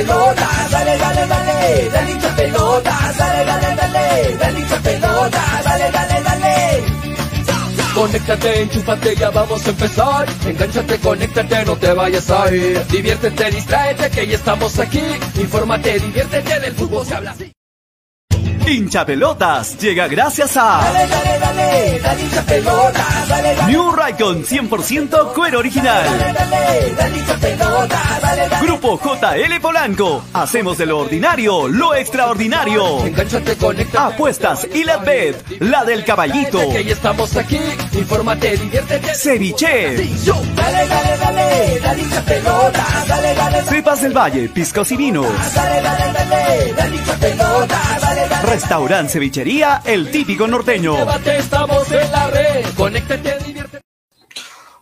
pelota, dale, dale, dale, dale hincha pelota, dale, dale, dale, dale hincha pelota, dale, dale, dale. Conéctate, enchúfate, ya vamos a empezar. Engánchate, conéctate, no te vayas a ir. Diviértete, distráete, que ya estamos aquí. Infórmate, diviértete, del fútbol se habla así. Hincha Pelotas llega gracias a Dale, dale, dale, dale hincha pelota, dale, dale, New Raycon 100% cuero original. dale, dale, dale hincha pelota, dale, dale. Grupo JL Polanco. Hacemos de lo ordinario lo extraordinario. Apuestas y la bet, la del caballito. Que estamos aquí. Infórmate, diviértete. Ceviche. Sí. Dale, dale, dale, dale hincha pelota, dale, dale, dale. Cepas del Valle, piscos y vinos. Dale, dale, dale, dale hincha pelota, dale, dale. Restaurant Cevichería, el típico norteño. Estamos en la red. Conéctate, diviértete.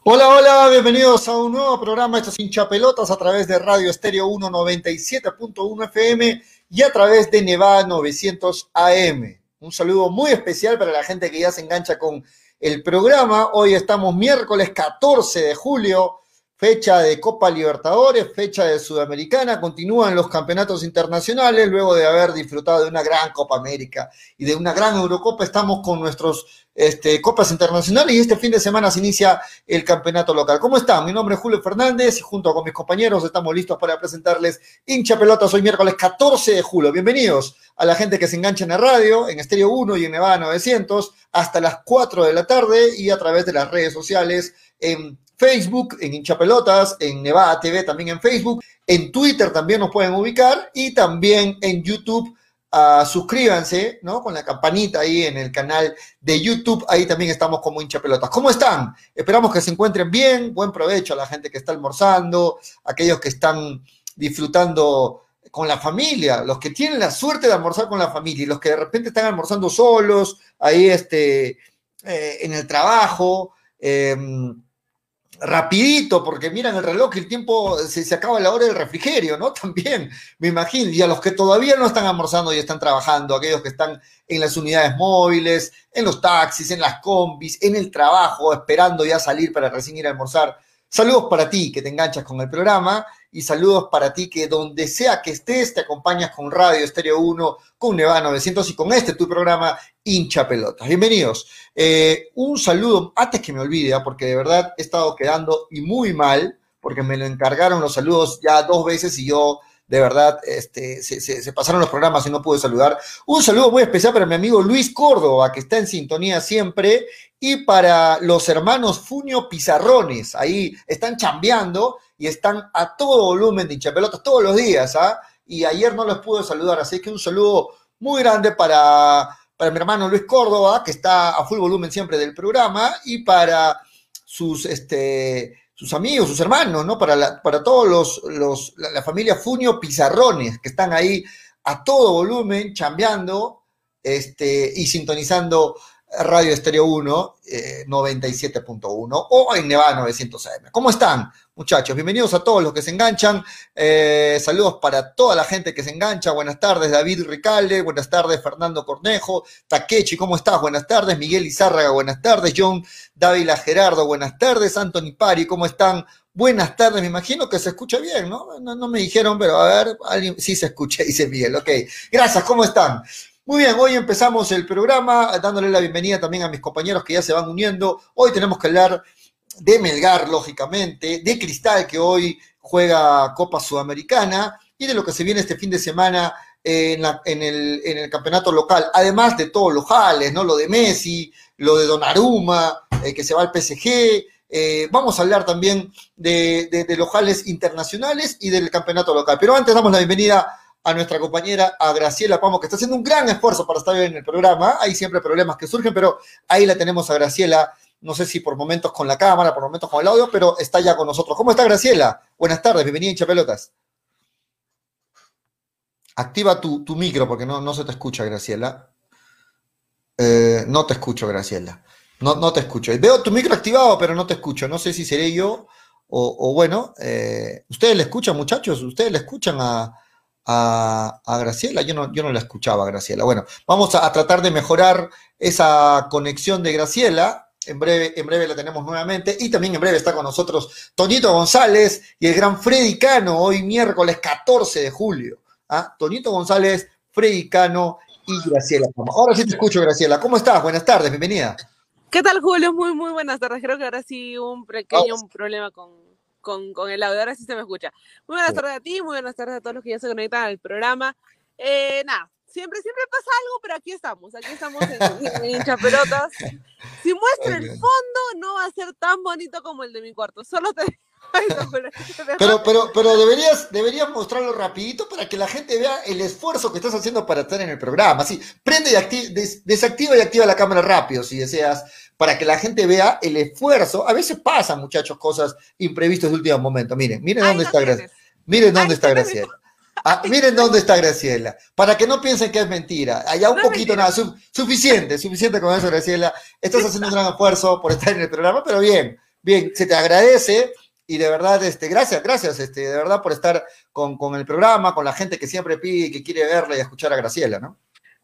Hola, hola, bienvenidos a un nuevo programa. Esto es Hincha Pelotas a través de Radio Estéreo 197.1 FM y a través de Nevada 900 AM. Un saludo muy especial para la gente que ya se engancha con el programa. Hoy estamos miércoles 14 de julio, fecha de Copa Libertadores, fecha de Sudamericana. Continúan los campeonatos internacionales luego de haber disfrutado de una gran Copa América y de una gran Eurocopa. Estamos con nuestros este, copas internacionales y este fin de semana se inicia el campeonato local. ¿Cómo están? Mi nombre es Julio Fernández y junto con mis compañeros estamos listos para presentarles hincha pelotas hoy miércoles 14 de julio. Bienvenidos a la gente que se engancha en la radio, en Estéreo 1 y en Nevada 900 hasta las 4 de la tarde y a través de las redes sociales en Facebook, en hincha pelotas, en Nevada TV también en Facebook, en Twitter también nos pueden ubicar y también en YouTube ah, suscríbanse, ¿no? Con la campanita ahí en el canal de YouTube, ahí también estamos como hincha pelotas. ¿Cómo están? Esperamos que se encuentren bien, buen provecho a la gente que está almorzando, aquellos que están disfrutando con la familia, los que tienen la suerte de almorzar con la familia y los que de repente están almorzando solos, ahí este, eh, en el trabajo, eh, rapidito, porque miran el reloj y el tiempo se, se, acaba la hora del refrigerio, ¿no? También, me imagino, y a los que todavía no están almorzando y están trabajando, aquellos que están en las unidades móviles, en los taxis, en las combis, en el trabajo, esperando ya salir para recién ir a almorzar. Saludos para ti que te enganchas con el programa y saludos para ti que donde sea que estés te acompañas con Radio Estéreo 1, con Nevada 900 y con este tu programa hincha pelotas. Bienvenidos. Eh, un saludo, antes que me olvide, porque de verdad he estado quedando y muy mal, porque me lo encargaron los saludos ya dos veces y yo de verdad este, se, pasaron los programas y no pude saludar. Un saludo muy especial para mi amigo Luis Córdoba, que está en sintonía siempre, y para los hermanos Funio Pizarrones, ahí están chambeando y están a todo volumen de hinchapelotas todos los días, ¿ah? Y ayer no les pude saludar, así que un saludo muy grande para, para mi hermano Luis Córdoba, que está a full volumen siempre del programa, y para sus, este, sus amigos, sus hermanos, ¿no? Para, para todos los, los la, la, familia Funio Pizarrones, que están ahí a todo volumen, chambeando este, y sintonizando Radio Estéreo 1, eh, 97.1 o en Nevada 900 AM. ¿Cómo están, muchachos? Bienvenidos a todos los que se enganchan. Eh, saludos para toda la gente que se engancha. Buenas tardes, David Ricalde. Buenas tardes, Fernando Cornejo. Takechi, ¿cómo estás? Buenas tardes. Miguel Izárraga, buenas tardes. John Dávila Gerardo, buenas tardes. Anthony Pari, ¿cómo están? Buenas tardes, me imagino que se escucha bien, ¿no? No, no me dijeron, pero a ver, alguien sí se escucha, dice Miguel. Ok, gracias, ¿cómo están? Muy bien, hoy empezamos el programa dándole la bienvenida también a mis compañeros que ya se van uniendo. Hoy tenemos que hablar de Melgar, lógicamente, de Cristal, que hoy juega Copa Sudamericana, y de lo que se viene este fin de semana en, el, campeonato local, además de todos los jales, ¿no? Lo de Messi, lo de Donnarumma, eh, que se va al PSG. Eh, vamos a hablar también de, de, de los jales internacionales y del campeonato local. Pero antes damos la bienvenida a nuestra compañera, a Graciela Pamo, que está haciendo un gran esfuerzo para estar en el programa. Hay siempre problemas que surgen, pero ahí la tenemos a Graciela, no sé si por momentos con la cámara, por momentos con el audio, pero está ya con nosotros. ¿Cómo está Graciela? Buenas tardes, bienvenida en Chapelotas. Activa tu, tu micro porque no, no, se te escucha, Graciela. Eh, no te escucho, Graciela. No, no te escucho. Veo tu micro activado, pero no te escucho. No sé si seré yo o, o bueno. Eh, ¿Ustedes le escuchan, muchachos? ¿Ustedes le escuchan a, a, a, Graciela. Yo no, yo no la escuchaba, Graciela. Bueno, vamos a, a, tratar de mejorar esa conexión de Graciela. En breve, en breve la tenemos nuevamente. Y también en breve está con nosotros Toñito González y el gran Freddy Cano, hoy miércoles 14 de julio. ¿Ah? Toñito González, Freddy Cano y Graciela. Ahora sí te escucho, Graciela. ¿Cómo estás? Buenas tardes, bienvenida. ¿Qué tal, Julio? Muy, muy buenas tardes. Creo que ahora sí un pequeño problema con, con, con, el audio. Ahora sí se me escucha. Muy buenas tardes a ti, muy buenas tardes a todos los que ya se conectan al programa. Eh, nada, siempre, siempre pasa algo, pero aquí estamos, aquí estamos en, en, Hinchapelotas. Si muestro el fondo, no va a ser tan bonito como el de mi cuarto. Solo te pero, pero, pero deberías, deberías mostrarlo rapidito para que la gente vea el esfuerzo que estás haciendo para estar en el programa. Así, prende y desactiva y activa la cámara rápido si deseas, para que la gente vea el esfuerzo. A veces pasan, muchachos, cosas imprevistas de último momento. Miren, miren dónde está Graciela. Miren dónde está Graciela. Ah, miren dónde está Graciela, para que no piensen que es mentira. Allá un poquito nada, suficiente, suficiente con eso, Graciela. Estás haciendo un gran esfuerzo por estar en el programa, pero bien, bien, se te agradece y de verdad, este, gracias, gracias, este, de verdad por estar con, con, el programa, con la gente que siempre pide y que quiere verla y escuchar a Graciela, ¿no?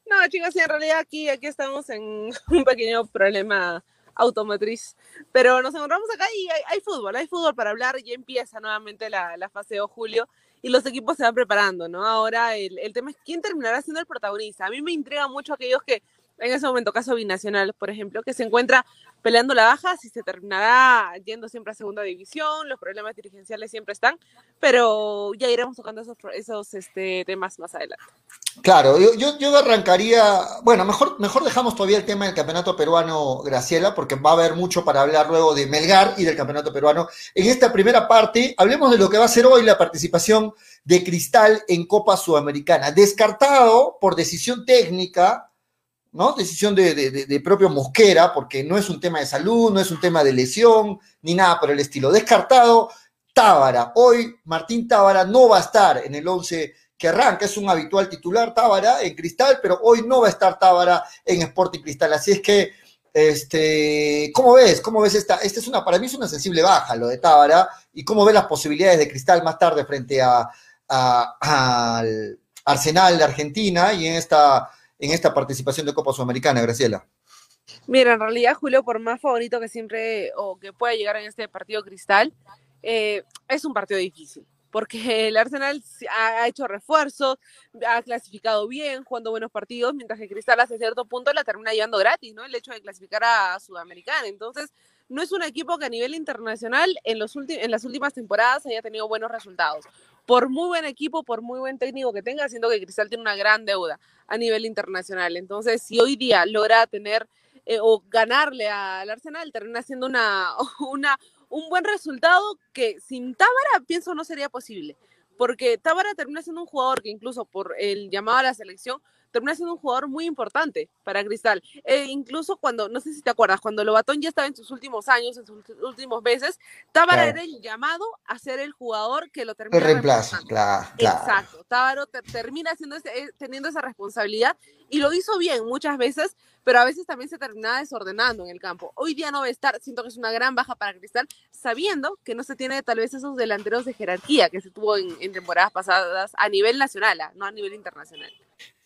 No, chicos, en realidad aquí, aquí estamos en un pequeño problema automotriz, pero nos encontramos acá y hay, hay fútbol, hay fútbol para hablar, y empieza nuevamente la, la fase de julio y los equipos se van preparando, ¿no? Ahora el, el tema es quién terminará siendo el protagonista. A mí me intriga mucho aquellos que en ese momento, caso Binacional, por ejemplo, que se encuentra peleando la baja, si se terminará yendo siempre a segunda división, los problemas dirigenciales siempre están, pero ya iremos tocando esos, esos este, temas más adelante. Claro, yo, yo, arrancaría, bueno, mejor, mejor dejamos todavía el tema del campeonato peruano, Graciela, porque va a haber mucho para hablar luego de Melgar y del campeonato peruano. En esta primera parte, hablemos de lo que va a ser hoy la participación de Cristal en Copa Sudamericana. Descartado por decisión técnica, ¿no? Decisión de, propio Mosquera, porque no es un tema de salud, no es un tema de lesión, ni nada por el estilo. Descartado, Tábara. Hoy Martín Tábara no va a estar en el 11 que arranca, es un habitual titular Tábara en Cristal, pero hoy no va a estar Tábara en Sporting Cristal. Así es que, este, ¿cómo ves? ¿Cómo ves esta? Esta es una, para mí es una sensible baja lo de Tábara, y cómo ves las posibilidades de Cristal más tarde frente a, a, al Arsenal de Argentina y en esta en esta participación de Copa Sudamericana, Graciela? Mira, en realidad, Julio, por más favorito que siempre o que pueda llegar en este partido Cristal, eh, es un partido difícil, porque el Arsenal ha hecho refuerzos, ha clasificado bien, jugando buenos partidos, mientras que Cristal hasta cierto punto la termina llevando gratis, ¿no? El hecho de clasificar a Sudamericana. Entonces, no es un equipo que a nivel internacional en, los en las últimas temporadas haya tenido buenos resultados por muy buen equipo, por muy buen técnico que tenga, siento que Cristal tiene una gran deuda a nivel internacional. Entonces, si hoy día logra tener eh, o ganarle al Arsenal, termina siendo una, una, un buen resultado que sin Tábara pienso no sería posible. Porque Tábara termina siendo un jugador que incluso por el llamado a la selección termina siendo un jugador muy importante para Cristal. Eh, incluso cuando, no sé si te acuerdas, cuando Lobatón ya estaba en sus últimos años, en sus últimos meses, Tábara claro. era el llamado a ser el jugador que lo termina. El reemplazo, claro, claro, Exacto. Tábaro te, termina ese, eh, teniendo esa responsabilidad y lo hizo bien muchas veces, pero a veces también se terminaba desordenando en el campo. Hoy día no va a estar, siento que es una gran baja para Cristal, sabiendo que no se tiene tal vez esos delanteros de jerarquía que se tuvo en, en temporadas pasadas a nivel nacional, no a nivel internacional.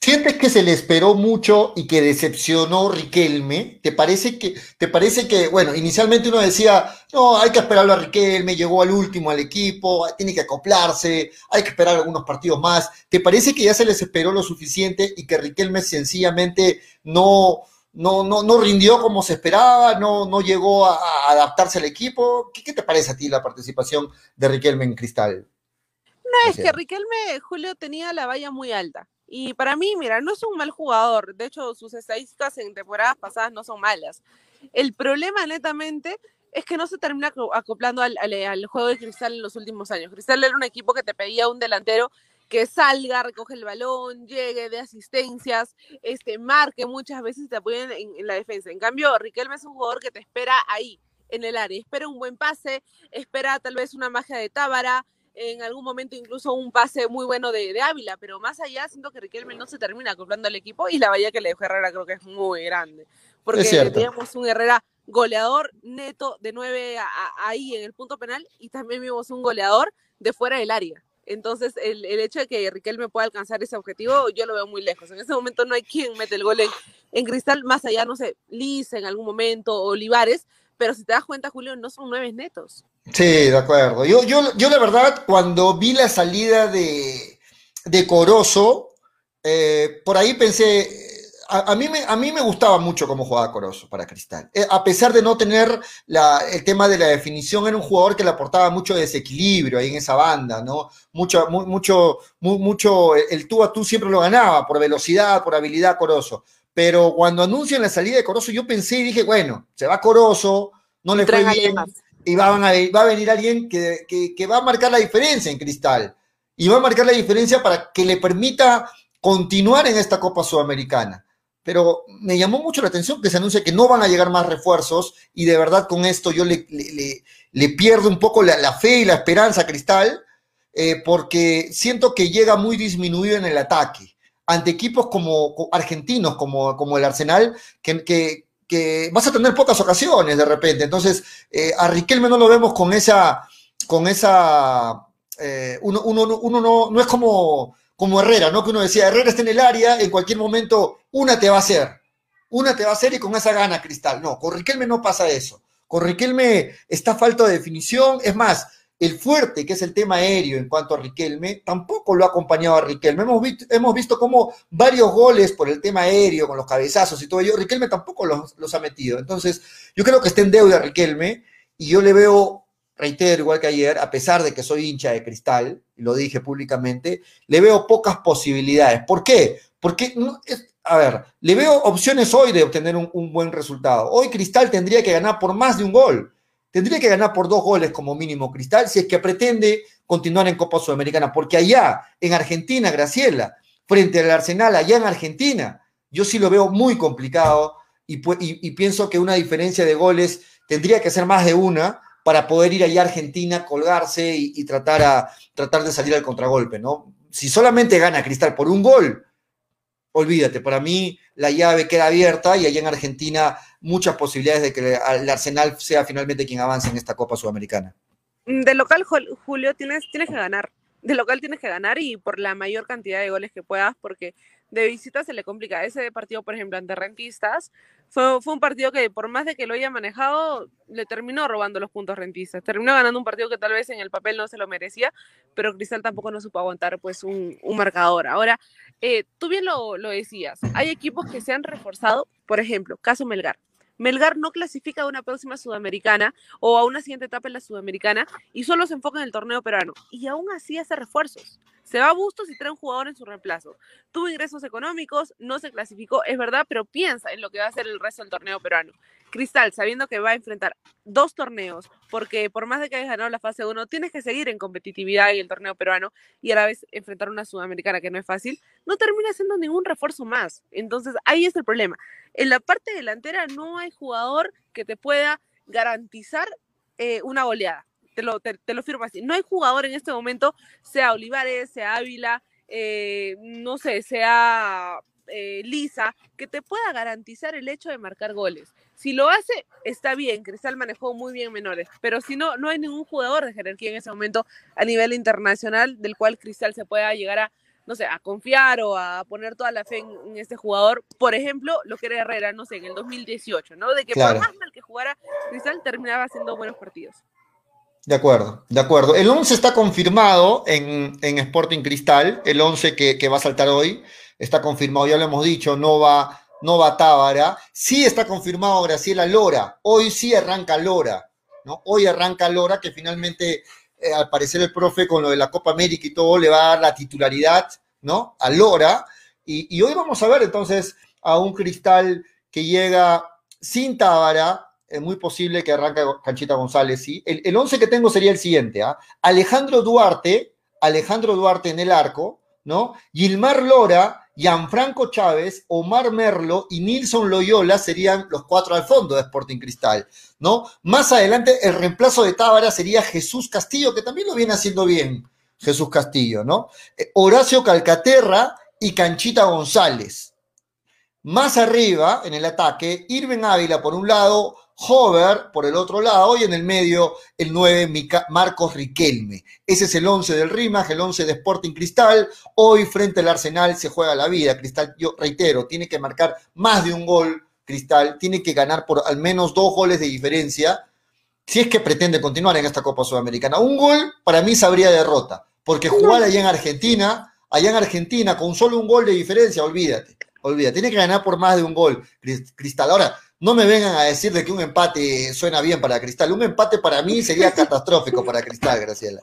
¿Sientes que se le esperó mucho y que decepcionó Riquelme? ¿Te parece que, te parece que, bueno, inicialmente uno decía, no, hay que esperarlo a Riquelme, llegó al último al equipo, tiene que acoplarse, hay que esperar algunos partidos más. ¿Te parece que ya se les esperó lo suficiente y que Riquelme sencillamente no, no, no, no rindió como se esperaba, no, no llegó a, a adaptarse al equipo? ¿Qué, ¿Qué, te parece a ti la participación de Riquelme en Cristal? No, es que Riquelme, Julio, tenía la valla muy alta y para mí, mira, no es un mal jugador. De hecho, sus estadísticas en temporadas pasadas no son malas. El problema, netamente, es que no se termina acoplando al, juego de Cristal en los últimos años. Cristal era un equipo que te pedía un delantero que salga, recoge el balón, llegue de asistencias, este, marque muchas veces te apoyen en, en la defensa. En cambio, Riquelme es un jugador que te espera ahí, en el área. Espera un buen pase, espera tal vez una magia de Tábara, en algún momento incluso un pase muy bueno de, de, Ávila, pero más allá siento que Riquelme no se termina acoplando al equipo y la valla que le dejó Herrera creo que es muy grande, porque teníamos un Herrera goleador neto de nueve a, a, ahí en el punto penal y también vimos un goleador de fuera del área. Entonces, el, el, hecho de que Riquelme pueda alcanzar ese objetivo, yo lo veo muy lejos. En ese momento no hay quien mete el gol en, en Cristal, más allá, no sé, Liz en algún momento, Olivares, pero si te das cuenta, Julio, no son nueve netos. Sí, de acuerdo. Yo, yo, yo la verdad, cuando vi la salida de, de Corozo, eh, por ahí pensé, a, mí me, a mí me gustaba mucho cómo jugaba Corozo para Cristal. Eh, a pesar de no tener la, el tema de la definición, era un jugador que le aportaba mucho desequilibrio ahí en esa banda, ¿no? Mucho, mucho, mucho, el tú a tú siempre lo ganaba por velocidad, por habilidad Corozo. Pero cuando anuncian la salida de Corozo, yo pensé y dije, bueno, se va Corozo, no le fue bien, y va a, va a venir alguien que, que, va a marcar la diferencia en Cristal. Y va a marcar la diferencia para que le permita continuar en esta Copa Sudamericana. Pero me llamó mucho la atención que se anuncie que no van a llegar más refuerzos y de verdad con esto yo le, le, le pierdo un poco la, la, fe y la esperanza a Cristal eh, porque siento que llega muy disminuido en el ataque ante equipos como argentinos, como, como el Arsenal, que, que, vas a tener pocas ocasiones de repente. Entonces, eh, a Riquelme no lo vemos con esa, con esa, eh, uno, uno, uno no, no, es como, como Herrera, ¿no? Que uno decía, Herrera está en el área, en cualquier momento una te va a hacer, una te va a hacer y con esa gana Cristal. No, con Riquelme no pasa eso. Con Riquelme está falta de definición. Es más, el fuerte, que es el tema aéreo en cuanto a Riquelme, tampoco lo ha acompañado a Riquelme. Hemos visto, hemos visto cómo varios goles por el tema aéreo, con los cabezazos y todo ello, Riquelme tampoco los, ha metido. Entonces, yo creo que está en deuda Riquelme y yo le veo, reitero, igual que ayer, a pesar de que soy hincha de cristal, y lo dije públicamente, le veo pocas posibilidades. ¿Por qué? Porque, a ver, le veo opciones hoy de obtener un buen resultado. Hoy Cristal tendría que ganar por más de un gol tendría que ganar por dos goles como mínimo Cristal si es que pretende continuar en Copa Sudamericana, porque allá en Argentina, Graciela, frente al Arsenal, allá en Argentina, yo sí lo veo muy complicado y, y, y pienso que una diferencia de goles tendría que ser más de una para poder ir allá a Argentina, colgarse y, y tratar, a, tratar de salir al contragolpe, ¿no? Si solamente gana Cristal por un gol, olvídate, para mí la llave queda abierta y allá en Argentina muchas posibilidades de que el Arsenal sea finalmente quien avance en esta Copa Sudamericana. De local, Julio, tienes, tienes que ganar. De local tienes que ganar y por la mayor cantidad de goles que puedas, porque de visita se le complica. Ese partido, por ejemplo, ante Rentistas, fue, fue un partido que por más de que lo haya manejado, le terminó robando los puntos Rentistas. Terminó ganando un partido que tal vez en el papel no se lo merecía, pero Cristal tampoco no supo aguantar pues un, un marcador. Ahora, eh, tú bien lo, lo decías, hay equipos que se han reforzado, por ejemplo, caso Melgar. Melgar no clasifica a una próxima sudamericana o a una siguiente etapa en la sudamericana y solo se enfoca en el torneo peruano. Y aún así hace refuerzos. Se va a Bustos y trae un jugador en su reemplazo. Tuvo ingresos económicos, no se clasificó, es verdad, pero piensa en lo que va a hacer el resto del torneo peruano. Cristal, sabiendo que va a enfrentar dos torneos, porque por más de que hayas ganado la fase 1, tienes que seguir en competitividad en el torneo peruano y a la vez enfrentar una sudamericana que no es fácil, no termina siendo ningún refuerzo más. Entonces, ahí es el problema. En la parte delantera no hay jugador que te pueda garantizar eh, una goleada. Te lo, te, lo, firmo así. No hay jugador en este momento, sea Olivares, sea Ávila, eh, no sé, sea eh, Lisa, que te pueda garantizar el hecho de marcar goles. Si lo hace, está bien, Cristal manejó muy bien menores, pero si no, no hay ningún jugador de jerarquía en ese momento a nivel internacional del cual Cristal se pueda llegar a, no sé, a confiar o a poner toda la fe en, en este jugador. Por ejemplo, lo que era Herrera, no sé, en el 2018, ¿no? De que claro. por más mal que jugara, Cristal terminaba haciendo buenos partidos. De acuerdo, de acuerdo. El 11 está confirmado en, en Sporting Cristal, el 11 que, que va a saltar hoy está confirmado, ya lo hemos dicho, no va, no va Tábara. Sí está confirmado Graciela Lora. Hoy sí arranca Lora, ¿no? Hoy arranca Lora, que finalmente, eh, al parecer, el profe con lo de la Copa América y todo le va a dar la titularidad, ¿no? A Lora. Y, hoy vamos a ver entonces a un cristal que llega sin Tábara, es muy posible que arranque Canchita González, sí. El, el once que tengo sería el siguiente, ¿ah? Alejandro Duarte, Alejandro Duarte en el arco, ¿no? Gilmar Lora, Gianfranco Chávez, Omar Merlo y Nilson Loyola serían los cuatro al fondo de Sporting Cristal, ¿no? Más adelante, el reemplazo de Tábara sería Jesús Castillo, que también lo viene haciendo bien, Jesús Castillo, ¿no? Eh, Horacio Calcaterra y Canchita González. Más arriba, en el ataque, Irving Ávila por un lado, Hover por el otro lado y en el medio el 9 Marcos Riquelme. Ese es el 11 del Rimac, el 11 de Sporting Cristal. Hoy frente al Arsenal se juega la vida. Cristal, yo reitero, tiene que marcar más de un gol. Cristal tiene que ganar por al menos dos goles de diferencia si es que pretende continuar en esta Copa Sudamericana. Un gol para mí sabría derrota, porque jugar allá en Argentina, allá en Argentina con solo un gol de diferencia, olvídate, olvídate, tiene que ganar por más de un gol Cristal. Ahora, no me vengan a decir de que un empate suena bien para Cristal. Un empate para mí sería catastrófico para Cristal, Graciela.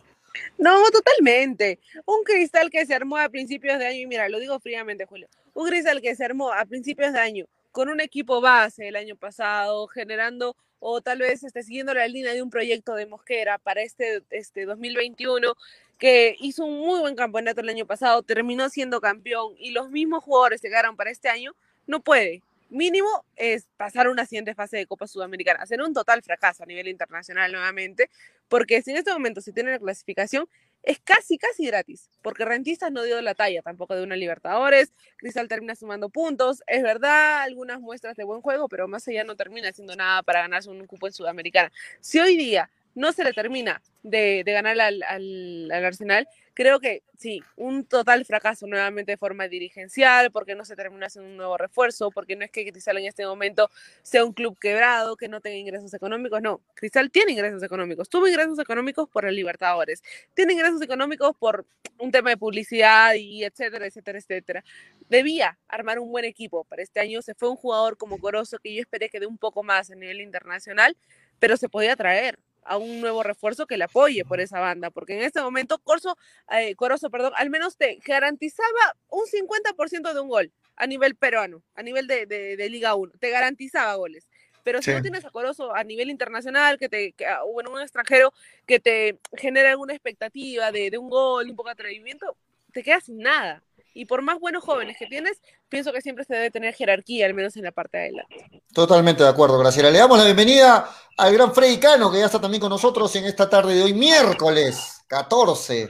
No, totalmente. Un cristal que se armó a principios de año, y mira, lo digo fríamente, Julio, un cristal que se armó a principios de año con un equipo base el año pasado, generando o tal vez esté siguiendo la línea de un proyecto de Mosquera para este, este 2021, que hizo un muy buen campeonato el año pasado, terminó siendo campeón y los mismos jugadores llegaron para este año, no puede mínimo es pasar una siguiente fase de Copa Sudamericana, hacer un total fracaso a nivel internacional nuevamente, porque si en este momento se tiene la clasificación, es casi, casi gratis, porque Rentistas no dio la talla tampoco de una Libertadores, Cristal termina sumando puntos, es verdad, algunas muestras de buen juego, pero más allá no termina haciendo nada para ganarse un cupo en Sudamericana. Si hoy día no se le termina de, ganar al, al, Arsenal, creo que sí, un total fracaso nuevamente de forma dirigencial, porque no se termina haciendo un nuevo refuerzo, porque no es que Cristal en este momento sea un club quebrado, que no tenga ingresos económicos, no, Cristal tiene ingresos económicos, tuvo ingresos económicos por el Libertadores, tiene ingresos económicos por un tema de publicidad y etcétera, etcétera, etcétera. Debía armar un buen equipo para este año, se fue un jugador como Corozo que yo esperé que dé un poco más a nivel internacional, pero se podía traer, a un nuevo refuerzo que le apoye por esa banda, porque en este momento Corso, eh, Corozo, perdón, al menos te garantizaba un 50% de un gol a nivel peruano, a nivel de, de, Liga 1, te garantizaba goles. Pero si no tienes a Corozo a nivel internacional, que te, que, bueno, un extranjero que te genera alguna expectativa de, de un gol, un poco de atrevimiento, te quedas sin nada. Y por más buenos jóvenes que tienes, pienso que siempre se debe tener jerarquía, al menos en la parte de adelante. Totalmente de acuerdo, Graciela. Le damos la bienvenida al gran Freddy Cano, que ya está también con nosotros en esta tarde de hoy, miércoles 14.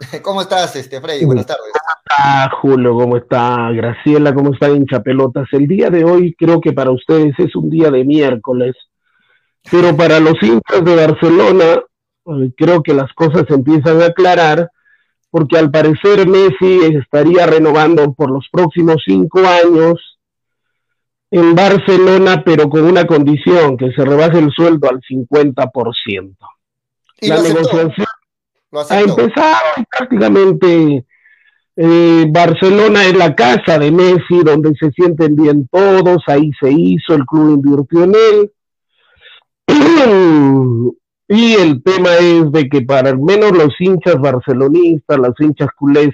¿Cómo estás, este, Freddy? Buenas tardes. ¿Cómo está, Julio? ¿Cómo está, Graciela? ¿Cómo está, hincha pelotas? El día de hoy creo que para ustedes es un día de miércoles, pero para los hinchas de Barcelona eh, creo que las cosas se empiezan a aclarar porque al parecer Messi estaría renovando por los próximos cinco años en Barcelona, pero con una condición, que se rebase el sueldo al 50%. ¿Y la negociación ha empezado prácticamente eh, Barcelona es la casa de Messi, donde se sienten bien todos, ahí se hizo, el club invirtió en él. Y el tema es de que para al menos los hinchas barcelonistas, las hinchas culés,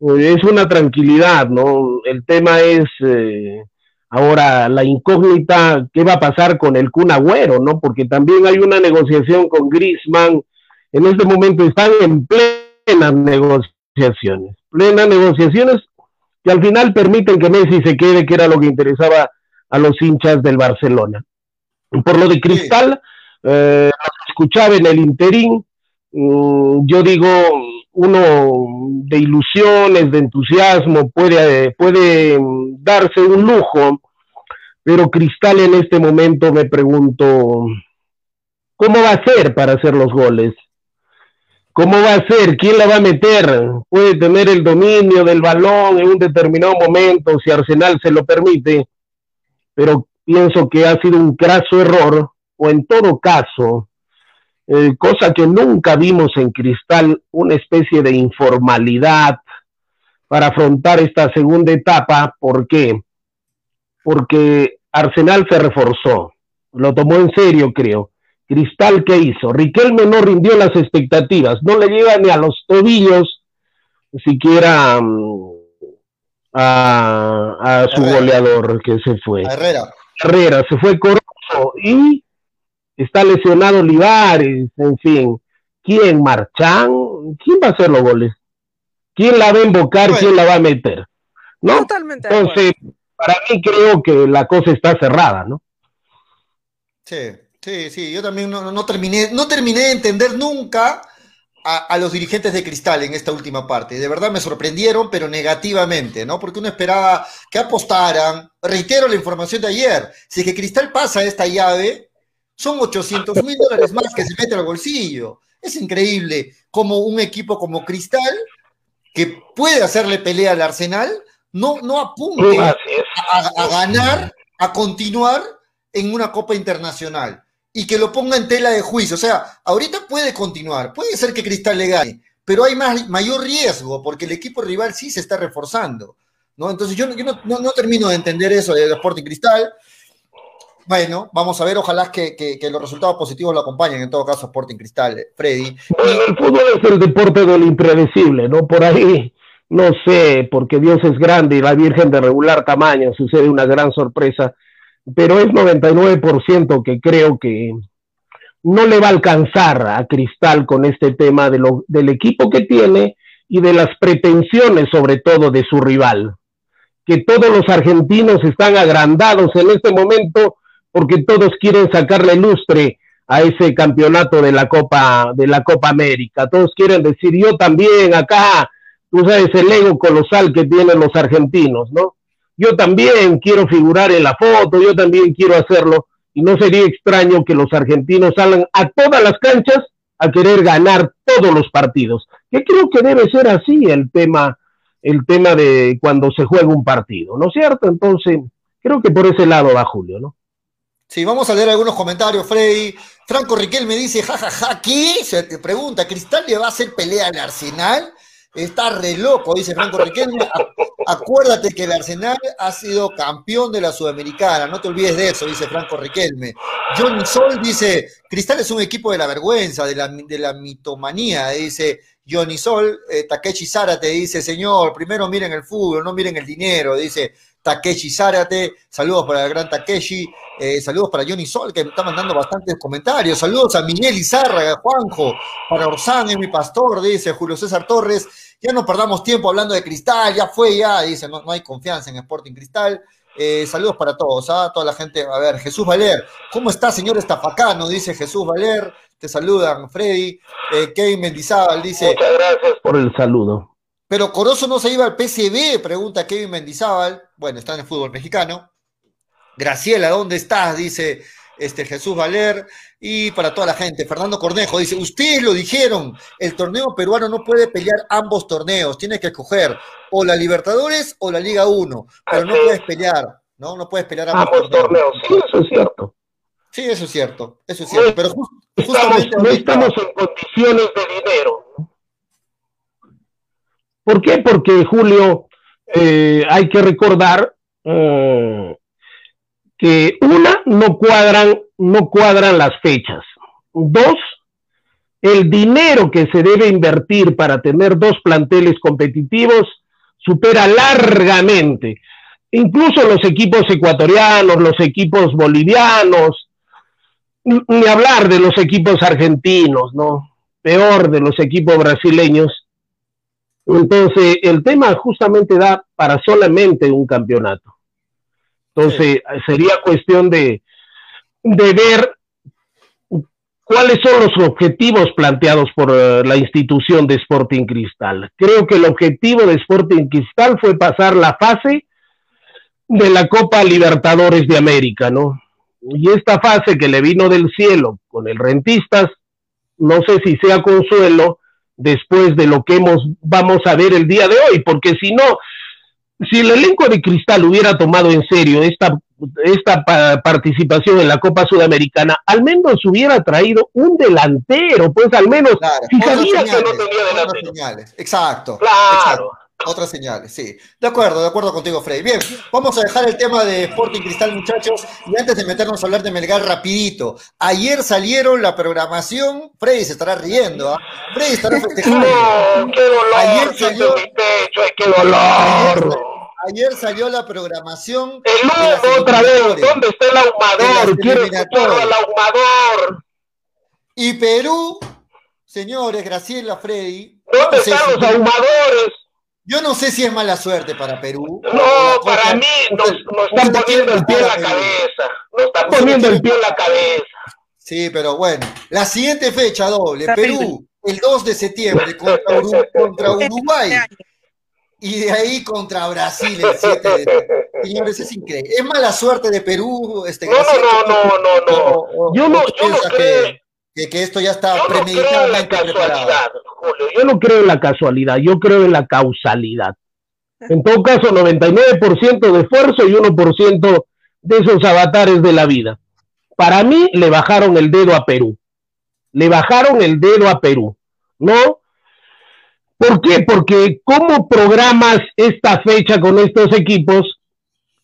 eh, es una tranquilidad, ¿no? El tema es eh, ahora la incógnita, ¿qué va a pasar con el Kun Agüero, ¿no? Porque también hay una negociación con Griezmann. En este momento están en plenas negociaciones, plenas negociaciones que al final permiten que Messi se quede, que era lo que interesaba a los hinchas del Barcelona. Por lo de Cristal, eh, escuchaba en el interín, mm, yo digo, uno de ilusiones, de entusiasmo, puede, puede mm, darse un lujo, pero Cristal en este momento me pregunto, ¿cómo va a ser para hacer los goles? ¿Cómo va a ser? ¿Quién la va a meter? Puede tener el dominio del balón en un determinado momento, si Arsenal se lo permite, pero pienso que ha sido un craso error, o en todo caso, eh, cosa que nunca vimos en Cristal, una especie de informalidad para afrontar esta segunda etapa. ¿Por qué? Porque Arsenal se reforzó, lo tomó en serio, creo. Cristal, ¿qué hizo? Riquelme no rindió las expectativas, no le llega ni a los tobillos, siquiera mm, a, su goleador que se fue. Herrera. Herrera, se fue Corozo y está lesionado Olivares, en fin. ¿Quién? ¿Marchán? ¿Quién va a hacer los goles? ¿Quién la va a invocar? ¿Quién la va a meter? ¿No? Totalmente. Entonces, para mí creo que la cosa está cerrada, ¿no? Sí, sí, sí. Yo también no, terminé, no terminé de entender nunca a, los dirigentes de Cristal en esta última parte. De verdad me sorprendieron, pero negativamente, ¿no? Porque uno esperaba que apostaran. Reitero la información de ayer. Si es que Cristal pasa esta llave, son 800 mil dólares más que se mete al bolsillo. Es increíble como un equipo como Cristal, que puede hacerle pelea al Arsenal, no, no apunte a ganar, a continuar en una Copa Internacional y que lo ponga en tela de juicio. O sea, ahorita puede continuar, puede ser que Cristal le gane, pero hay más, mayor riesgo porque el equipo rival sí se está reforzando. ¿no? Entonces yo, no, termino de entender eso del Sporting Cristal. Bueno, vamos a ver, ojalá que, los resultados positivos lo acompañen, en todo caso, Sporting Cristal, eh, Freddy. Bueno, el fútbol es el deporte del impredecible, ¿no? Por ahí, no sé, porque Dios es grande y la Virgen de regular tamaño, sucede una gran sorpresa pero es 99% que creo que no le va a alcanzar a Cristal con este tema de lo, del equipo que tiene y de las pretensiones sobre todo de su rival. Que todos los argentinos están agrandados en este momento porque todos quieren sacarle lustre a ese campeonato de la Copa de la Copa América. Todos quieren decir yo también acá, tú sabes el ego colosal que tienen los argentinos, ¿no? yo también quiero figurar en la foto, yo también quiero hacerlo, y no sería extraño que los argentinos salgan a todas las canchas a querer ganar todos los partidos, que creo que debe ser así el tema, el tema de cuando se juega un partido, ¿no es cierto? Entonces, creo que por ese lado va Julio, ¿no? Sí, vamos a leer algunos comentarios, Freddy. Franco Riquel me dice, jajaja, ja, ja, ¿qué? Se te pregunta, ¿Cristal le va a hacer pelea al Arsenal? Está re loco, dice Franco Riquelme. Acuérdate que el Arsenal ha sido campeón de la Sudamericana, no te olvides de eso, dice Franco Riquelme. Johnny Sol dice, Cristal es un equipo de la vergüenza, de la, de la mitomanía, dice Johnny Sol. Eh, Takechi Zárate dice, señor, primero miren el fútbol, no miren el dinero, dice Takechi Zárate. Saludos para el gran Takechi. Eh, saludos para Johnny Sol, que me está mandando bastantes comentarios. Saludos a Miguel Izárraga, Juanjo, para Orsán, es mi pastor, dice Julio César Torres. Ya no perdamos tiempo hablando de Cristal, ya fue, ya, dice, no, hay confianza en Sporting Cristal. Eh, saludos para todos, a ¿ah? toda la gente. A ver, Jesús Valer, ¿cómo está, señor Estafacano? Dice Jesús Valer, te saludan, Freddy. Eh, Kevin Mendizábal dice. Muchas gracias por el saludo. Pero Corozo no se iba al PCB, pregunta Kevin Mendizábal. Bueno, está en el fútbol mexicano. Graciela, ¿dónde estás? Dice este Jesús Valer. Y para toda la gente, Fernando Cornejo dice, ustedes lo dijeron, el torneo peruano no puede pelear ambos torneos, tiene que escoger o la Libertadores o la Liga 1, pero no puedes pelear, ¿no? No puedes pelear ambos, torneos. Sí, eso es cierto. Sí, eso es cierto, eso es cierto, pero justamente no estamos en condiciones de dinero. ¿Por qué? Porque Julio, eh, hay que recordar eh, que una, no cuadran, no cuadran las fechas. Dos, el dinero que se debe invertir para tener dos planteles competitivos supera largamente. Incluso los equipos ecuatorianos, los equipos bolivianos, ni hablar de los equipos argentinos, ¿no? Peor de los equipos brasileños. Entonces, el tema justamente da para solamente un campeonato. Entonces, sería cuestión de, de ver cuáles son los objetivos planteados por eh, la institución de Sporting Cristal. Creo que el objetivo de Sporting Cristal fue pasar la fase de la Copa Libertadores de América, ¿no? Y esta fase que le vino del cielo con el Rentistas, no sé si sea consuelo después de lo que hemos, vamos a ver el día de hoy, porque si no, si el elenco de Cristal hubiera tomado en serio esta, esta participación en la Copa Sudamericana, al menos hubiera traído un delantero, pues al menos si sabía que no tenía delantero. Exacto. Claro. Otras señales, sí. De acuerdo, de acuerdo contigo, Freddy. Bien, vamos a dejar el tema de Sporting Cristal, muchachos, y antes de meternos a hablar de Melgar rapidito. Ayer salieron la programación, Freddy se estará riendo, ¿ah? Freddy estará festejando. No, qué dolor, ayer salió, pecho, qué dolor. Ayer, salió la programación. El humo otra vez, ¿dónde está el ahumador? Quiero escuchar al ahumador. Y Perú, señores, Graciela, Freddy. ¿Dónde están los ahumadores? Yo no sé si es mala suerte para Perú. No, para mí nos, están poniendo el pie en la cabeza. Nos están poniendo el pie en la cabeza. Sí, pero bueno. La siguiente fecha doble. Perú, el 2 de septiembre contra, Uru- contra Uruguay y de ahí contra Brasil el 7 de Señores, es increíble. Es mala suerte de Perú. Este, No, no, no, no, no, no. Yo no- yo no piensas creo- que, que, que esto ya está Yo no creo en la casualidad, Julio. Yo no creo en la casualidad, yo creo en la causalidad. En todo caso, 99% de esfuerzo y 1% de esos avatares de la vida. Para mí, le bajaron el dedo a Perú. Le bajaron el dedo a Perú, ¿no? ¿Por qué? Porque ¿cómo programas esta fecha con estos equipos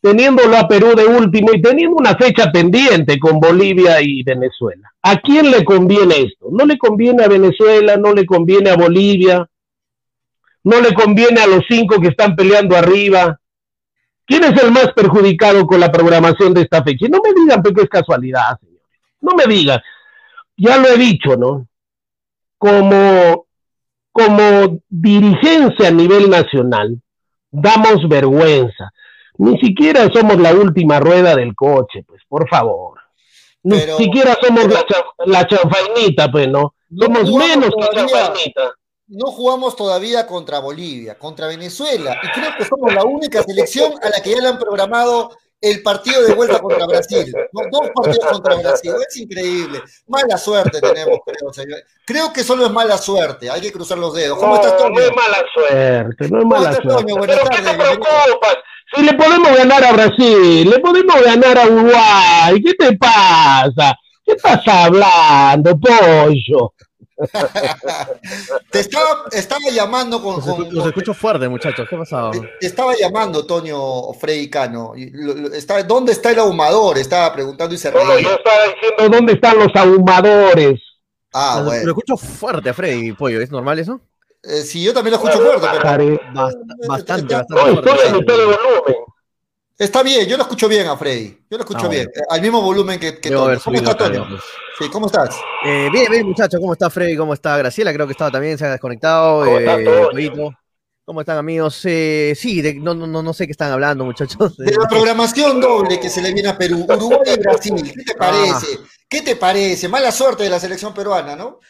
teniéndolo a Perú de último y teniendo una fecha pendiente con Bolivia y Venezuela. ¿A quién le conviene esto? No le conviene a Venezuela, no le conviene a Bolivia, no le conviene a los cinco que están peleando arriba. ¿Quién es el más perjudicado con la programación de esta fecha? No me digan pues, que es casualidad, señores. No me digan. Ya lo he dicho, ¿no? Como, como dirigencia a nivel nacional, damos vergüenza ni siquiera somos la última rueda del coche, pues, por favor. Ni Pero- siquiera somos pero- la, cha- la chanfainita, pues, ¿no? No Somos jugamos menos que todavía. chanfainita. No jugamos todavía contra Bolivia, contra Venezuela. Y creo que somos la única selección a la que ya le han programado el partido de vuelta contra Brasil. ¿no? Dos partidos contra Brasil. Es increíble. Mala suerte tenemos, creo, señor. Creo que solo es mala suerte. Hay que cruzar los dedos. ¿Cómo No, estás, no Toño? es mala suerte, no es ¿Cómo mala suerte. Buenas Pero ¿qué te preocupas? Si le podemos ganar a Brasil, le podemos ganar a Uruguay, ¿qué te pasa? ¿Qué estás hablando, pollo? Te estaba, estaba llamando con, Los, escucho fuerte, muchachos. ¿Qué ha pasado? Te, te estaba llamando, Toño Frei Cano. Y lo- lo- está- ¿Dónde está el ahumador? Estaba preguntando y se No, no, yo reía. estaba diciendo dónde están los ahumadores. Ah, Lo- Lo bueno. escucho fuerte, Freddy Pollo. ¿Es normal eso? Eh, sí, yo también lo escucho fuerte, pero bastante, bastante volumen. está bien. Yo lo escucho bien a Freddy. Yo lo escucho Ah, bien. bueno. eh, Al mismo volumen que, que ¿Cómo está. Sí, ¿cómo estás? Eh, bien, bien, muchachos. ¿Cómo está Freddy? ¿Cómo está Graciela? Creo que estaba también, se ha desconectado. ¿Cómo eh, están, amigos? Eh, sí, de- no, no, no, no sé qué están hablando, muchachos. De la programación doble que se le viene a Perú, Uruguay y Brasil. ¿Qué te Ah. parece? ¿Qué te parece? Mala suerte de la selección peruana, ¿no?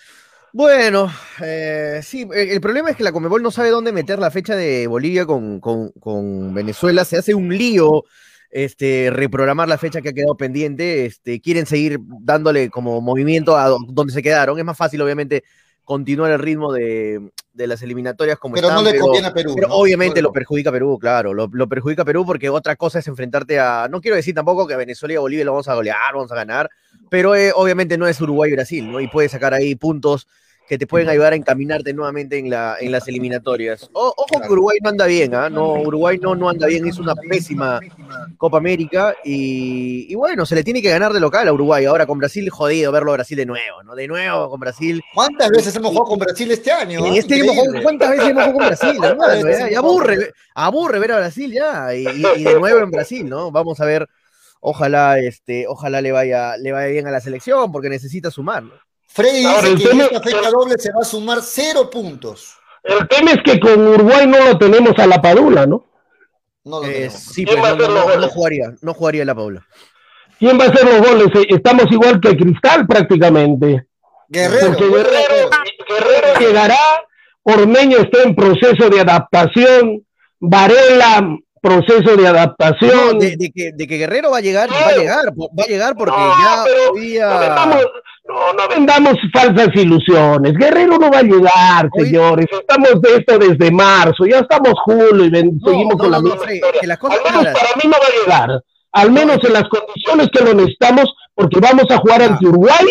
Bueno, eh, sí, eh, el problema es que la Comebol no sabe dónde meter la fecha de Bolivia con, con- con Venezuela. Se hace un lío este, reprogramar la fecha que ha quedado pendiente. Este, quieren seguir dándole como movimiento a do- donde se quedaron. Es más fácil, obviamente, continuar el ritmo de, de las eliminatorias como Pero están, no le pero- conviene a Perú. pero ¿no? obviamente No lo perjudica a Perú, claro, lo, lo perjudica a Perú porque otra cosa es enfrentarte a, no quiero decir tampoco que a Venezuela y a Bolivia lo vamos a golear, vamos a ganar, pero eh, obviamente no es Uruguay y Brasil, ¿no? Y puedes sacar ahí puntos que te pueden ayudar a encaminarte nuevamente en, la, en las eliminatorias. O- ojo que Uruguay no anda bien, ¿ah? No, Uruguay no, no anda bien, es una pésima Copa América y, y bueno, se le tiene que ganar de local a Uruguay. Ahora con Brasil, jodido verlo a Brasil de nuevo, ¿no? De nuevo con Brasil. ¿Cuántas veces hemos jugado con Brasil este año? En ah? este jugado-. ¿Cuántas veces hemos jugado con Brasil? hermano? ya jugado aburre, aburre ver a Brasil ya. Y, y- y de nuevo en Brasil, ¿no? Vamos a ver. Ojalá, este, ojalá le vaya, le vaya bien a la selección, porque necesita sumar, ¿no? Freddy Ahora, dice el que en tema- esta fecha doble se va a sumar cero puntos. El tema es que con Uruguay no lo tenemos a la padula, ¿no? No lo Eh, tenemos. sí, ¿Quién va a no, hacer no, los no, no goles? jugaría, no jugaría la Paula. ¿Quién va a hacer los goles? Eh, Estamos igual que Cristal prácticamente. Guerrero. Porque Guerrero. Guerrero llegará, Ormeño está en proceso de adaptación, Varela, proceso de No, adaptación. de, de que, de que Guerrero va a llegar, va a Claro. llegar, va a llegar porque No, ya pero No vendamos, no, no vendamos falsas ilusiones. Guerrero no va a llegar, Hoy- señores. Estamos de esto desde marzo, ya estamos julio y ven- seguimos con la misma Freddy, historia. que las cosas Al menos claras. para mí no va a llegar. Al menos en las condiciones que lo necesitamos, porque vamos a jugar Ah. ante Uruguay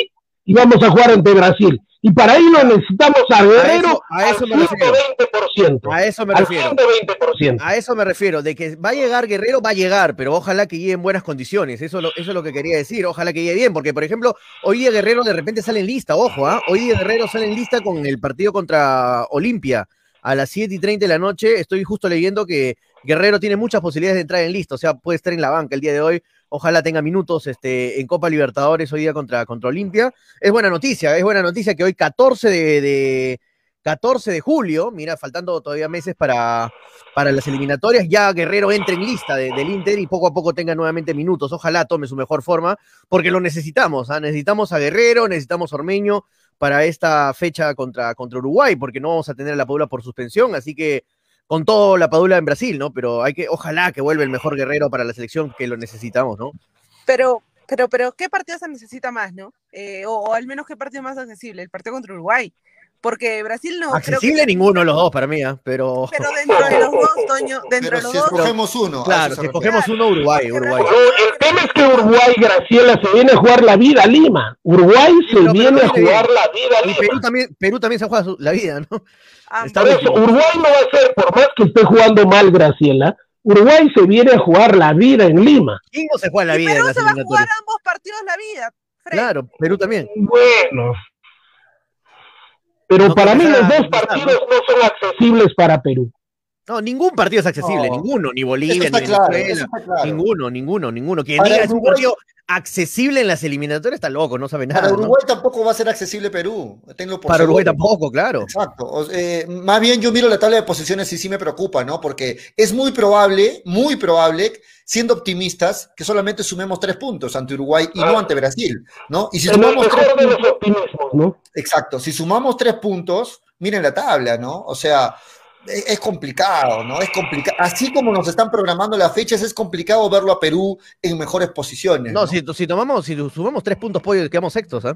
y vamos a jugar ante Brasil. Y para ello necesitamos a Guerrero eso- a eso al me refiero. 120%. A eso me al refiero. 120%. A eso me refiero, de que va a llegar Guerrero, va a llegar, pero ojalá que llegue en buenas condiciones. Eso, lo- eso es lo que quería decir. Ojalá que llegue bien, porque, por ejemplo, hoy día Guerrero de repente sale en lista, ojo, ¿ah? Hoy día Guerrero sale en lista con el partido contra Olimpia a las 7 y 30 de la noche. Estoy justo leyendo que Guerrero tiene muchas posibilidades de entrar en lista, o sea, puede estar en la banca el día de hoy. Ojalá tenga minutos este, en Copa Libertadores hoy día contra, contra Olimpia. Es buena noticia, es buena noticia que hoy 14 de, de- 14 de julio, mira, faltando todavía meses para, para las eliminatorias, ya Guerrero entre en lista de- del Inter y poco a poco tenga nuevamente minutos. Ojalá tome su mejor forma, porque lo necesitamos. ¿ah? Necesitamos a Guerrero, necesitamos a Ormeño, para esta fecha contra, contra Uruguay, porque no vamos a tener a la Padula por suspensión, así que con todo la Padula en Brasil, ¿no? Pero hay que, ojalá que vuelva el mejor guerrero para la selección, que lo necesitamos, ¿no? Pero, pero, pero, ¿qué partido se necesita más, no? Eh, o, o al menos, ¿qué partido más accesible? El partido contra Uruguay. Porque Brasil no. creo Accesible que- ninguno de los dos para mí, ¿ah? pero. Pero dentro de los dos, Toño, dentro Pero de los si dos. escogemos uno. Claro, si escogemos uno, Uruguay, Uruguay. El tema es que Uruguay, Graciela, se viene a jugar la vida a Lima. Uruguay se viene a bien. jugar la vida a Y Perú Lima. también, Perú también se juega la vida, ¿no? Ah, Está eso, Uruguay no va a ser, por más que esté jugando mal Graciela, Uruguay se viene a jugar la vida en Lima. ¿Quién no se juega la y vida en Perú las se va a jugar ambos partidos la vida. Fred. Claro, Perú también. Bueno. Pero No para mí los dos partidos no son accesibles para Perú. No, ningún partido es accesible, No. ninguno, ni Bolivia, ni Venezuela. claro. Ninguno, ninguno, ninguno. Quien Para diga es un partido accesible en las eliminatorias está loco, no sabe nada. Para ¿no? Uruguay tampoco va a ser accesible Perú. tenlo por Para Uruguay seguro. tampoco, claro. Exacto. O- eh, más bien yo miro la tabla de posiciones y sí me preocupa, ¿no? Porque es muy probable, muy probable, siendo optimistas, que solamente sumemos tres puntos ante Uruguay y no ante Brasil, ¿no? Y si sumamos tres puntos, exacto, si sumamos tres puntos, miren la tabla, ¿no? O sea, es complicado, ¿no? Es complicado. Así como nos están programando las fechas, es complicado verlo a Perú en mejores posiciones. No, No, si, si tomamos, si sumamos tres puntos pollo, quedamos sextos, ¿ah?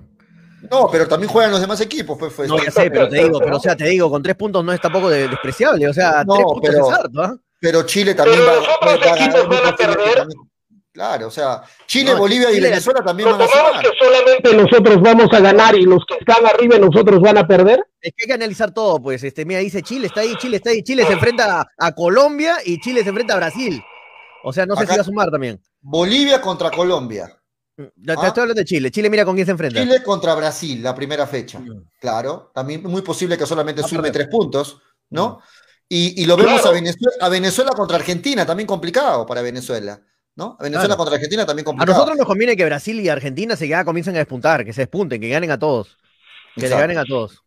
No, pero también juegan los demás equipos, pues. pues. No, ya sé, pero te digo, pero o sea, te digo, con tres puntos no es tampoco de- despreciable, o sea, No, tres puntos pero- es harto, ¿ah? Pero Chile también Pero va, los otros va a equipos van perder. también- Claro, o sea, Chile, No, Bolivia y Venezuela también van a sumar. que solamente nosotros vamos a ganar y los que están arriba y nosotros van a perder. Es que hay que analizar todo, pues, este, mira, dice Chile está ahí, Chile está ahí, Chile se enfrenta a, a Colombia y Chile se enfrenta a Brasil. O sea, no sé si va a sumar también. Bolivia contra Colombia. Ya te Ah. estoy hablando de Chile. Chile mira con quién se enfrenta. Chile contra Brasil, la primera fecha. Mm. Claro, también muy posible que solamente Va a sume tres puntos, ¿no? Y, y lo vemos Claro. a, Venezuela, a Venezuela contra Argentina, también complicado para Venezuela, ¿no? A Venezuela Claro. contra Argentina también A complicado. nosotros nos conviene que Brasil y Argentina se ya comiencen a despuntar, que se despunten, que ganen a todos. Que le ganen a todos.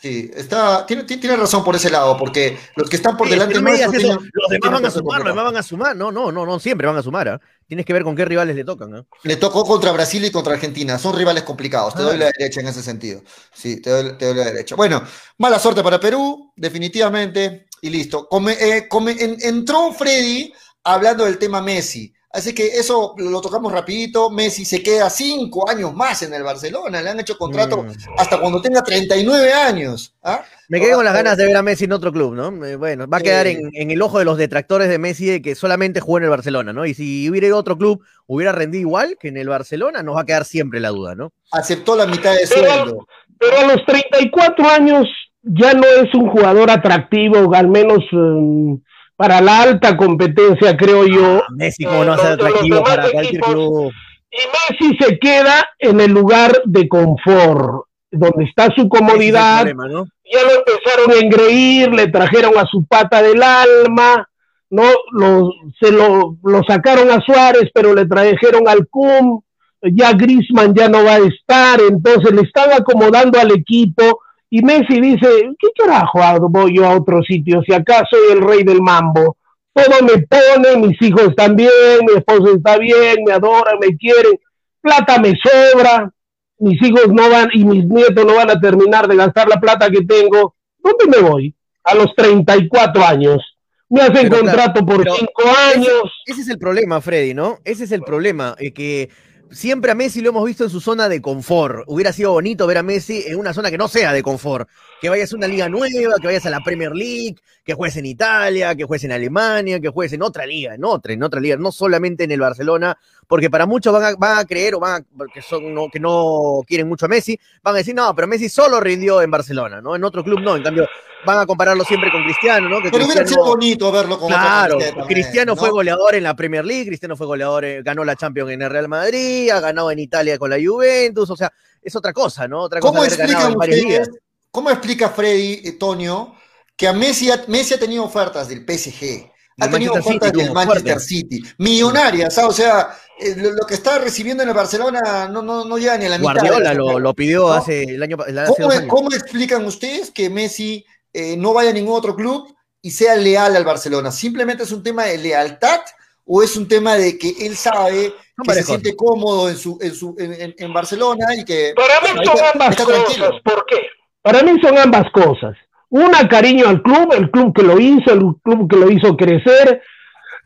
Sí, está, tiene, tiene razón por ese lado, porque los que están por Sí, delante no eso, tienen- los demás van a sumar, los demás van a sumar. No, no, no, no, siempre van a sumar. ¿ah? Tienes que ver con qué rivales le tocan. ¿ah? Le tocó contra Brasil y contra Argentina. Son rivales complicados. Te Ah. doy la derecha en ese sentido. Sí, te doy, te doy la derecha. Bueno, mala suerte para Perú, definitivamente. Y listo. Come- eh, come- en- entró Freddy hablando del tema Messi. Así que eso lo, tocamos rapidito. Messi se queda cinco años más en el Barcelona. Le han hecho contrato Mm. hasta cuando tenga 39 años. ¿ah? Me quedé con las ganas de ver a Messi en otro club, ¿no? Eh, Bueno, va a quedar en, en el ojo de los detractores de Messi de que solamente jugó en el Barcelona, ¿no? Y si hubiera ido a otro club, hubiera rendido igual que en el Barcelona, nos va a quedar siempre la duda, ¿no? Aceptó la mitad de Pero- sueldo. Pero a los 34 años ya no es un jugador atractivo, al menos eh, para la alta competencia, creo yo. Ah, Messi, como no ser atractivo para cualquier club. Y Messi se queda en el lugar de confort, donde está su es comodidad. problema, ¿no? Ya lo empezaron a engreír, le trajeron a su pata del alma, ¿no? Lo, se lo, lo sacaron a Suárez, pero le trajeron al Cum. Ya Grisman ya no va a estar, entonces le están acomodando al equipo. Y Messi dice: ¿Qué carajo voy yo a otro sitio si acá soy el rey del mambo? Todo me pone, mis hijos están bien, mi esposa está bien, me adoran, me quieren, plata me sobra, mis hijos no van y mis nietos no van a terminar de gastar la plata que tengo. ¿Dónde me voy? A los 34 años. Me hacen Pero contrato por pero 5 años. Ese es el problema, Freddy, ¿no? Ese es el problema, eh, que siempre a Messi lo hemos visto en su zona de confort. Hubiera sido bonito ver a Messi en una zona que no sea de confort, que vayas a una liga nueva, que vayas a la Premier League, que juegues en Italia, que juegues en Alemania, que juegues en otra liga, en otra, en otra liga, no solamente en el Barcelona, porque para muchos van a, van a creer o van a, que, son, no, que no quieren mucho a Messi, van a decir, no, pero Messi solo rindió en Barcelona, ¿no? En otro club no, en cambio van a compararlo siempre con Cristiano, ¿no? Que Pero hubiera Cristiano- sido bonito verlo con Claro, Cristiano ¿no? fue goleador en la Premier League, Cristiano fue goleador, eh, ganó la Champions en el Real Madrid, ha ganado en Italia con la Juventus, o sea, es otra cosa, ¿no? Otra cosa ¿Cómo en varias ustedes, cómo explica Freddy, eh, Tonio, que a Messi Messi ha tenido ofertas del PSG, ha tenido Manchester ofertas City, del Manchester fuerte. City, millonarias, ¿ah? o sea, eh, lo, lo que está recibiendo en el Barcelona no, no, no llega ni a la mitad. Guardiola lo, pidió ¿no? hace el año pa- el- hace ¿Cómo, explican ustedes que Messi eh, no vaya a ningún otro club y sea leal al Barcelona? ¿Simplemente es un tema de lealtad o es un tema de que él sabe Son que se siente cómodo en, su, en, su, en, en- en Barcelona y que Para mí son ambas cosas. ¿Por qué? Para mí son ambas cosas. Una, cariño al club, el club que lo hizo, el club que lo hizo crecer.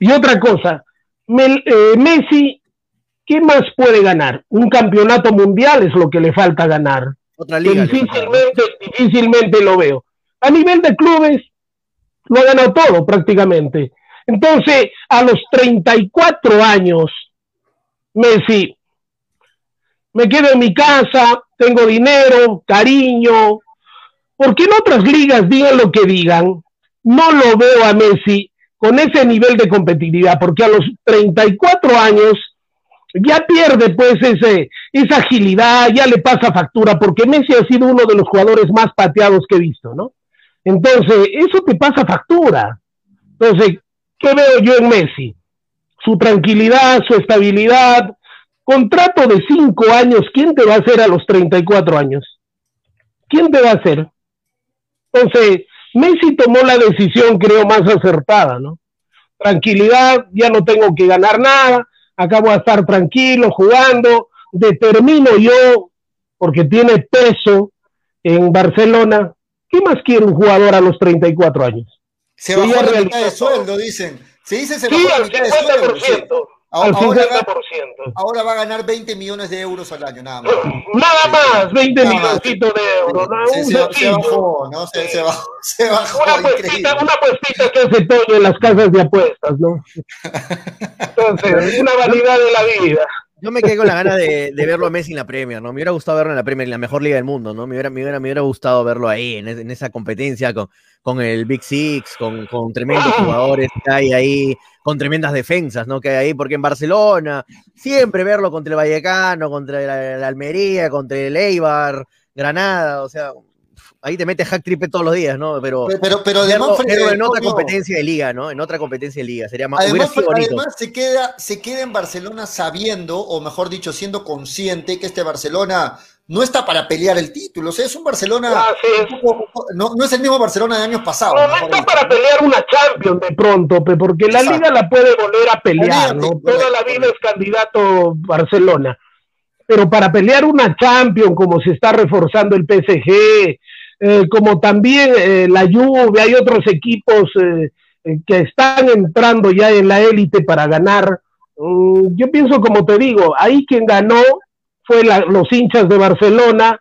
Y otra cosa, Mel- eh, Messi, ¿qué más puede ganar? Un campeonato mundial es lo que le falta ganar. Otra liga. difícilmente, difícilmente lo veo. A nivel de clubes, lo ha ganado todo prácticamente. Entonces, a los 34 años, Messi, me quedo en mi casa, tengo dinero, cariño, porque en otras ligas, digan lo que digan, no lo veo a Messi con ese nivel de competitividad, porque a los 34 años ya pierde pues ese, esa agilidad, ya le pasa factura, porque Messi ha sido uno de los jugadores más pateados que he visto, ¿no? Entonces, eso te pasa factura. Entonces, ¿qué veo yo en Messi? Su tranquilidad, su estabilidad, contrato de cinco años, ¿quién te va a hacer a los 34 años? ¿Quién te va a hacer? Entonces, Messi tomó la decisión, creo, más acertada, ¿no? Tranquilidad, ya no tengo que ganar nada, acá voy a estar tranquilo, jugando, determino yo, porque tiene peso en Barcelona. ¿Qué más quiere un jugador a los 34 años? Se Sí, bajó la mitad de sueldo, dicen. Se dice se Sí, bajó la al mitad de sueldo. Sí. 50%. Ahora, Al ahora, 50%. ahora va a ganar 20 millones de euros al año, nada más. Nada más, 20 Nada más. milloncitos de euros. Se, se- se bajó, ¿no? Se, se bajó, se bajó, Una puestita, una puestita que hace Toño en las casas de apuestas, ¿no? Entonces, una vanidad de la vida. Yo me quedé con la gana de, de verlo a Messi en la Premier, ¿no? Me hubiera gustado verlo en la Premier, en la mejor liga del mundo, ¿no? Me hubiera, me hubiera, me hubiera gustado verlo ahí, en, es- en esa competencia con, con el Big Six, con, con tremendos jugadores que hay ahí, con tremendas defensas, ¿no? Que hay ahí, porque en Barcelona, siempre verlo contra el Vallecano, contra la, la Almería, contra el Eibar, Granada, o sea, ahí te metes hack triple todos los días, ¿no? Pero Pero, pero además, verlo en otra competencia de liga, ¿no? En otra competencia de liga, sería más, Además, sido bonito. además se, queda, se queda en Barcelona sabiendo, o mejor dicho, siendo consciente que este Barcelona no está para pelear el título. O sea, es un Barcelona. Poco- no, no es el mismo Barcelona de años pasados. No, no está dicho. para pelear una Champions de pronto, pe, porque la Exacto. liga la puede volver a pelear, Olvídate, ¿no? Toda la correcto, vida es candidato Barcelona. Pero para pelear una Champions, como se está reforzando el PSG, eh, como también eh, la Juve, hay otros equipos eh, eh, que están entrando ya en la élite para ganar. Mm, yo pienso, como te digo, ahí quien ganó fue la- los hinchas de Barcelona,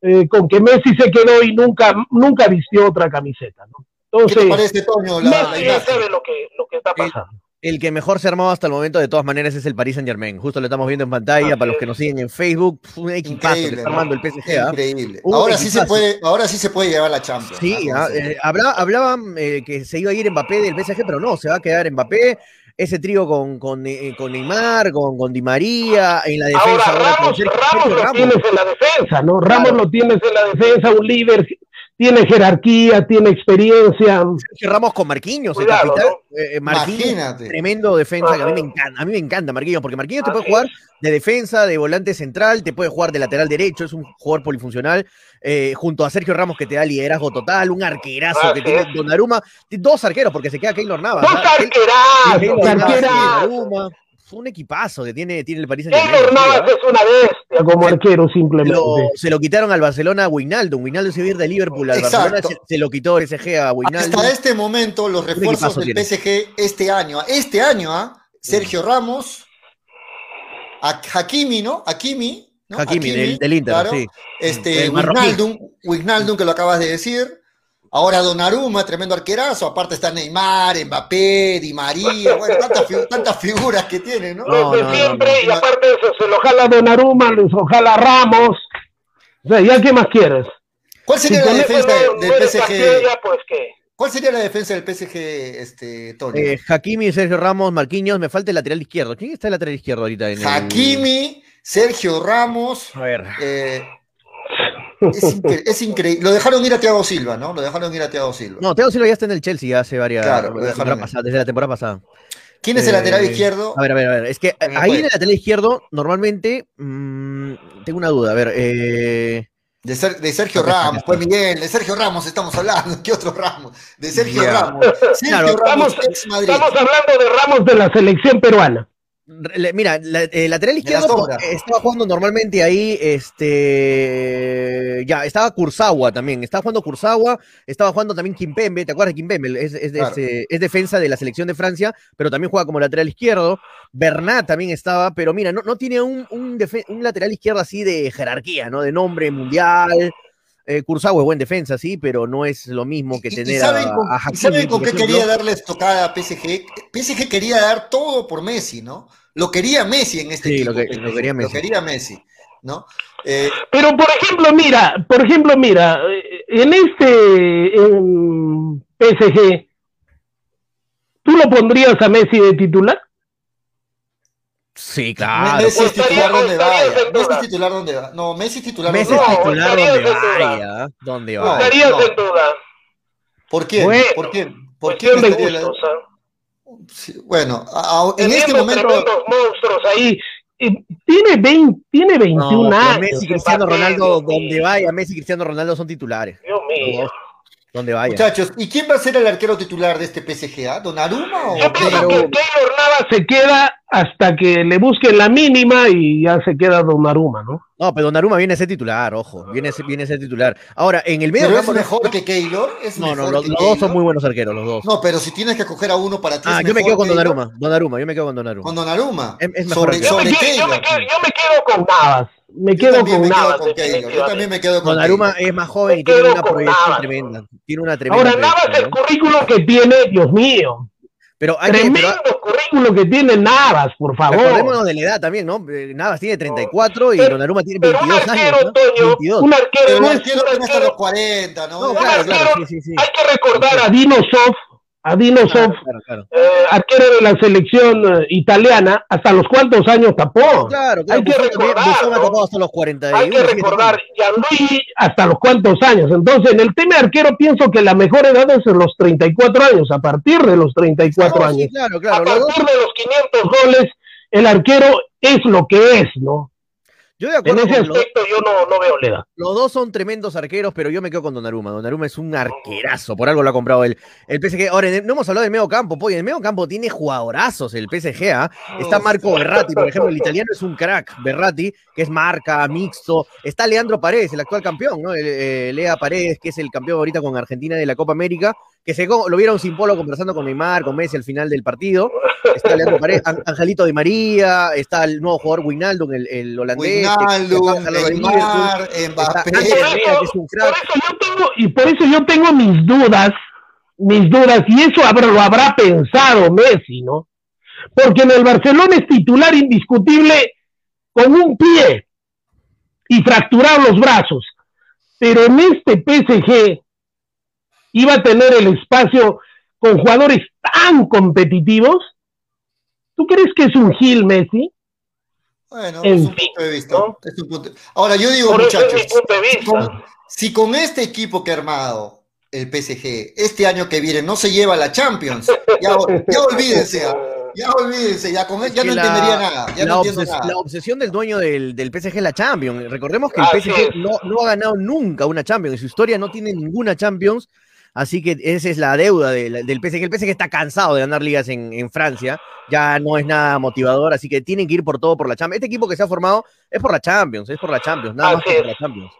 eh, con que Messi se quedó y nunca, nunca vistió otra camiseta, ¿no? ¿Qué Entonces, te parece, Toño? La, la Messi imagen? sabe lo que, lo que está pasando. El que mejor se ha armado hasta el momento, de todas maneras, es el Paris Saint Germain. Justo lo estamos viendo en pantalla. Para los que nos siguen en Facebook, un equipazo que Increíble, está armando el PSG. ¿ah? Increíble. Ahora sí, se puede, ahora sí se puede llevar la Champions. Sí, ¿no? ah, eh, habla- hablaban eh, que se iba a ir Mbappé del PSG, pero no, se va a quedar Mbappé. Ese trío con, con, eh, con Neymar, con, con Di María, en la defensa. Ahora ahora con Ramos, lo Ramos. tienes en la defensa, ¿no? Ramos Claro. lo tienes en la defensa, un líder, tiene jerarquía, tiene experiencia. Sergio Ramos con Marquinhos, el Cuidado, capitán. Eh, Marquinhos, Imagínate. tremendo defensa que a mí me Ajá. encanta. A mí me encanta Marquinhos, porque Marquinhos te puede Así jugar de defensa, de volante central, te puede jugar de lateral derecho, es un jugador polifuncional, eh, junto a Sergio Ramos que te da liderazgo total, un arquerazo que Así tiene es. Donnarumma, dos arqueros, porque se queda Keylor Navas. Dos ¿ah? Arquerazos, fue un equipazo que tiene, tiene el Keylor Saint-Germain. Navas es una bestia como arquero Se simplemente. lo, se lo quitaron al Barcelona a Wijnaldum. Wijnaldum se iba a ir de Liverpool al Exacto. Barcelona, se, se lo quitó el SG a Wijnaldum. Hasta este momento, los refuerzos del tiene. PSG este año, este año, ¿ah? Sergio Ramos, a Hakimi, ¿no? Hakimi, ¿no? Hakimi, del, del Inter, claro. sí. Este. Wijnaldum, Wijnaldum, que lo acabas de decir. Ahora Donnarumma, tremendo arquerazo. Aparte está Neymar, Mbappé, Di María. Bueno, tantas, fi- tantas figuras que tiene, ¿no? No, Desde no, no, siempre, no. y aparte de eso, se lo jala Donnarumma, les ojalá Ramos. O sea, ¿ya qué más quieres? ¿Cuál sería Si la defensa del PSG? pues qué. ¿Cuál sería la defensa del PSG, este, Tony? Eh, Hakimi, Sergio Ramos, Marquinhos, me falta el lateral izquierdo. ¿Quién está el lateral izquierdo ahorita? En el- Hakimi, Sergio Ramos. A ver. eh, es, incre- es increíble. Lo dejaron ir a Thiago Silva, ¿no? Lo dejaron ir a Thiago Silva. No, Teo Silva ya está en el Chelsea hace varias. Claro, lo dejaron pasada, desde la temporada pasada. ¿Quién es el Eh, lateral izquierdo? A ver, a ver, a ver. Es que ahí en el lateral izquierdo, normalmente. mm, tengo una duda. A ver. Eh, De, Ser- de Sergio Ramos, pues Miguel, de Sergio Ramos estamos hablando, ¿qué otro Ramos? De Sergio. Ramos. Sergio Claro, Ramos, estamos- ex Madrid. Estamos hablando de Ramos de la selección peruana. Mira, la- eh, lateral la izquierdo eh, estaba jugando normalmente ahí, este, ya, estaba Kurzawa también, estaba jugando Kurzawa, estaba jugando también Kimpembe, ¿te acuerdas de Kimpembe? Es, es, Claro. es, eh, es defensa de la selección de Francia, pero también juega como lateral izquierdo, Bernat también estaba, pero mira, no, no tiene un, un, un lateral izquierdo así de jerarquía, ¿no? De nombre mundial, eh, es buen defensa, sí, pero no es lo mismo que ¿Y- y tener saben a, con, a y Hakimi, saben con qué quería darles tocada a PSG? PSG quería dar todo por Messi, ¿no? Lo quería Messi en este Sí, equipo. lo que- lo quería Messi. Lo quería Messi, ¿no? Eh, Pero por ejemplo, mira, por ejemplo, mira, eh, en este en PSG, ¿tú lo pondrías a Messi de titular? Sí, claro. Messi es titular donde vaya. Messi es titular donde va. No, Messi es titular Messi donde es vaya. titular donde vaya, donde No, vaya. Estaría duda. ¿Por qué? Bueno, ¿Por qué? ¿Por de gustos. ¿ah? Sí, Bueno, a- a- en este momento. tremendos monstruos ahí. Tiene, 20, tiene 21 No, pero años. Messi y Cristiano Ronaldo, donde vaya, Messi y Cristiano Ronaldo son titulares. Dios mío. Los donde vaya. Muchachos, ¿y quién va a ser el arquero titular de este PSG? ¿ah? ¿Donnarumma o Yo pienso que Keylor Navas se queda hasta que le busquen la mínima y ya se queda Donnarumma, ¿no? No, pero Donnarumma viene a ser titular, ojo, viene a ser, viene a ser titular. Ahora, en el medio ¿Pero es mejor que Keylor? ¿Es no, no, mejor los, que los dos son muy buenos arqueros, los dos. No, pero si tienes que coger a uno para ti. ah, ¿es yo me quedo con? Donnarumma, Donnarumma, yo me quedo con Donnarumma. Con Donnarumma. Es- es mejor sobre. Yo me, sobre quedo, yo, me Keylor. quedo, yo me quedo con Navas. Me quedo con Navas. con Keylor. Yo también me quedo con Donnarumma Keylor. es más joven y tiene una proyección Navas. tremenda. Tiene una tremenda Ahora, Navas, el ¿no? currículum que tiene, Dios mío. Pero hay que, Tremendo pero currículum que tiene Navas, por favor. acordémonos de la edad también, ¿no? Eh, Navas tiene 34 y Donnarumma tiene Pero un 22 arquero, años, ¿no? Toño, 22. un arquero, Pero no es arquero un tiene hasta los arquero. 40, ¿no? No, claro, un claro, arquero- sí, sí, sí. Hay que recordar a Dino Sof, a Dino Sof, Claro, claro, claro. eh, arquero de la selección eh, italiana, hasta los cuantos años tapó. Claro. Hay que recordar, ¿no? hasta los 41. Hay que recordar. Gianluigi hasta los cuantos años. Entonces, en el tema de arquero, pienso que la mejor edad es en los 34 años, a partir de los 34 No, sí, años. claro, A. Los partir de los 500 goles, el arquero es lo que es, ¿no? Yo de En acuerdo ese con los, aspecto yo no, no veo la edad. los dos son tremendos arqueros, pero yo me quedo con Donnarumma. Donnarumma es un arquerazo, por algo lo ha comprado él. El PSG, ahora no hemos hablado del medio campo, pues en el medio campo tiene jugadorazos el PSG, ¿ah? Está Marco Berratti, por ejemplo, el italiano es un crack, Berratti, que es marca, mixto. Está Leandro Paredes, el actual campeón, ¿no? El, eh, Lea Paredes, que es el campeón ahorita con Argentina de la Copa América, que se, lo vieron sin polo conversando con Neymar, con Messi al final del partido. Está Leandro Paredes, An- Angelito Di María, está el nuevo jugador Wijnaldum, el, el holandés. Wijnaldum, de de Neymar. Mbappé. Por eso yo tengo, y por eso yo tengo mis dudas, mis dudas, y eso habrá- lo habrá pensado Messi, ¿no? Porque en el Barcelona es titular indiscutible con un pie y fracturar los brazos, pero en este PSG iba a tener el espacio con jugadores tan competitivos. ¿Tú crees que es un Gil Messi? Bueno, En es un fin, punto de vista. ¿no? es un punto- Ahora, yo digo, es muchachos, mi punto de si con, si con este equipo que ha armado el PSG este año que viene no se lleva la Champions, ya, ya olvídense, ya olvídense, ya con él ya no la- entendería nada, ya la, no entiendo obses- nada. la obsesión del dueño del, del PSG es la Champions. Recordemos que el PSG no, no ha ganado nunca una Champions. En su historia no tiene ninguna Champions. Así que esa es la deuda del, del PSG. El PSG está cansado de ganar ligas en, en Francia. Ya no es nada motivador. Así que tienen que ir por todo por la Champions. Este equipo que se ha formado es por la Champions. Es por la Champions. Nada más que por la Champions.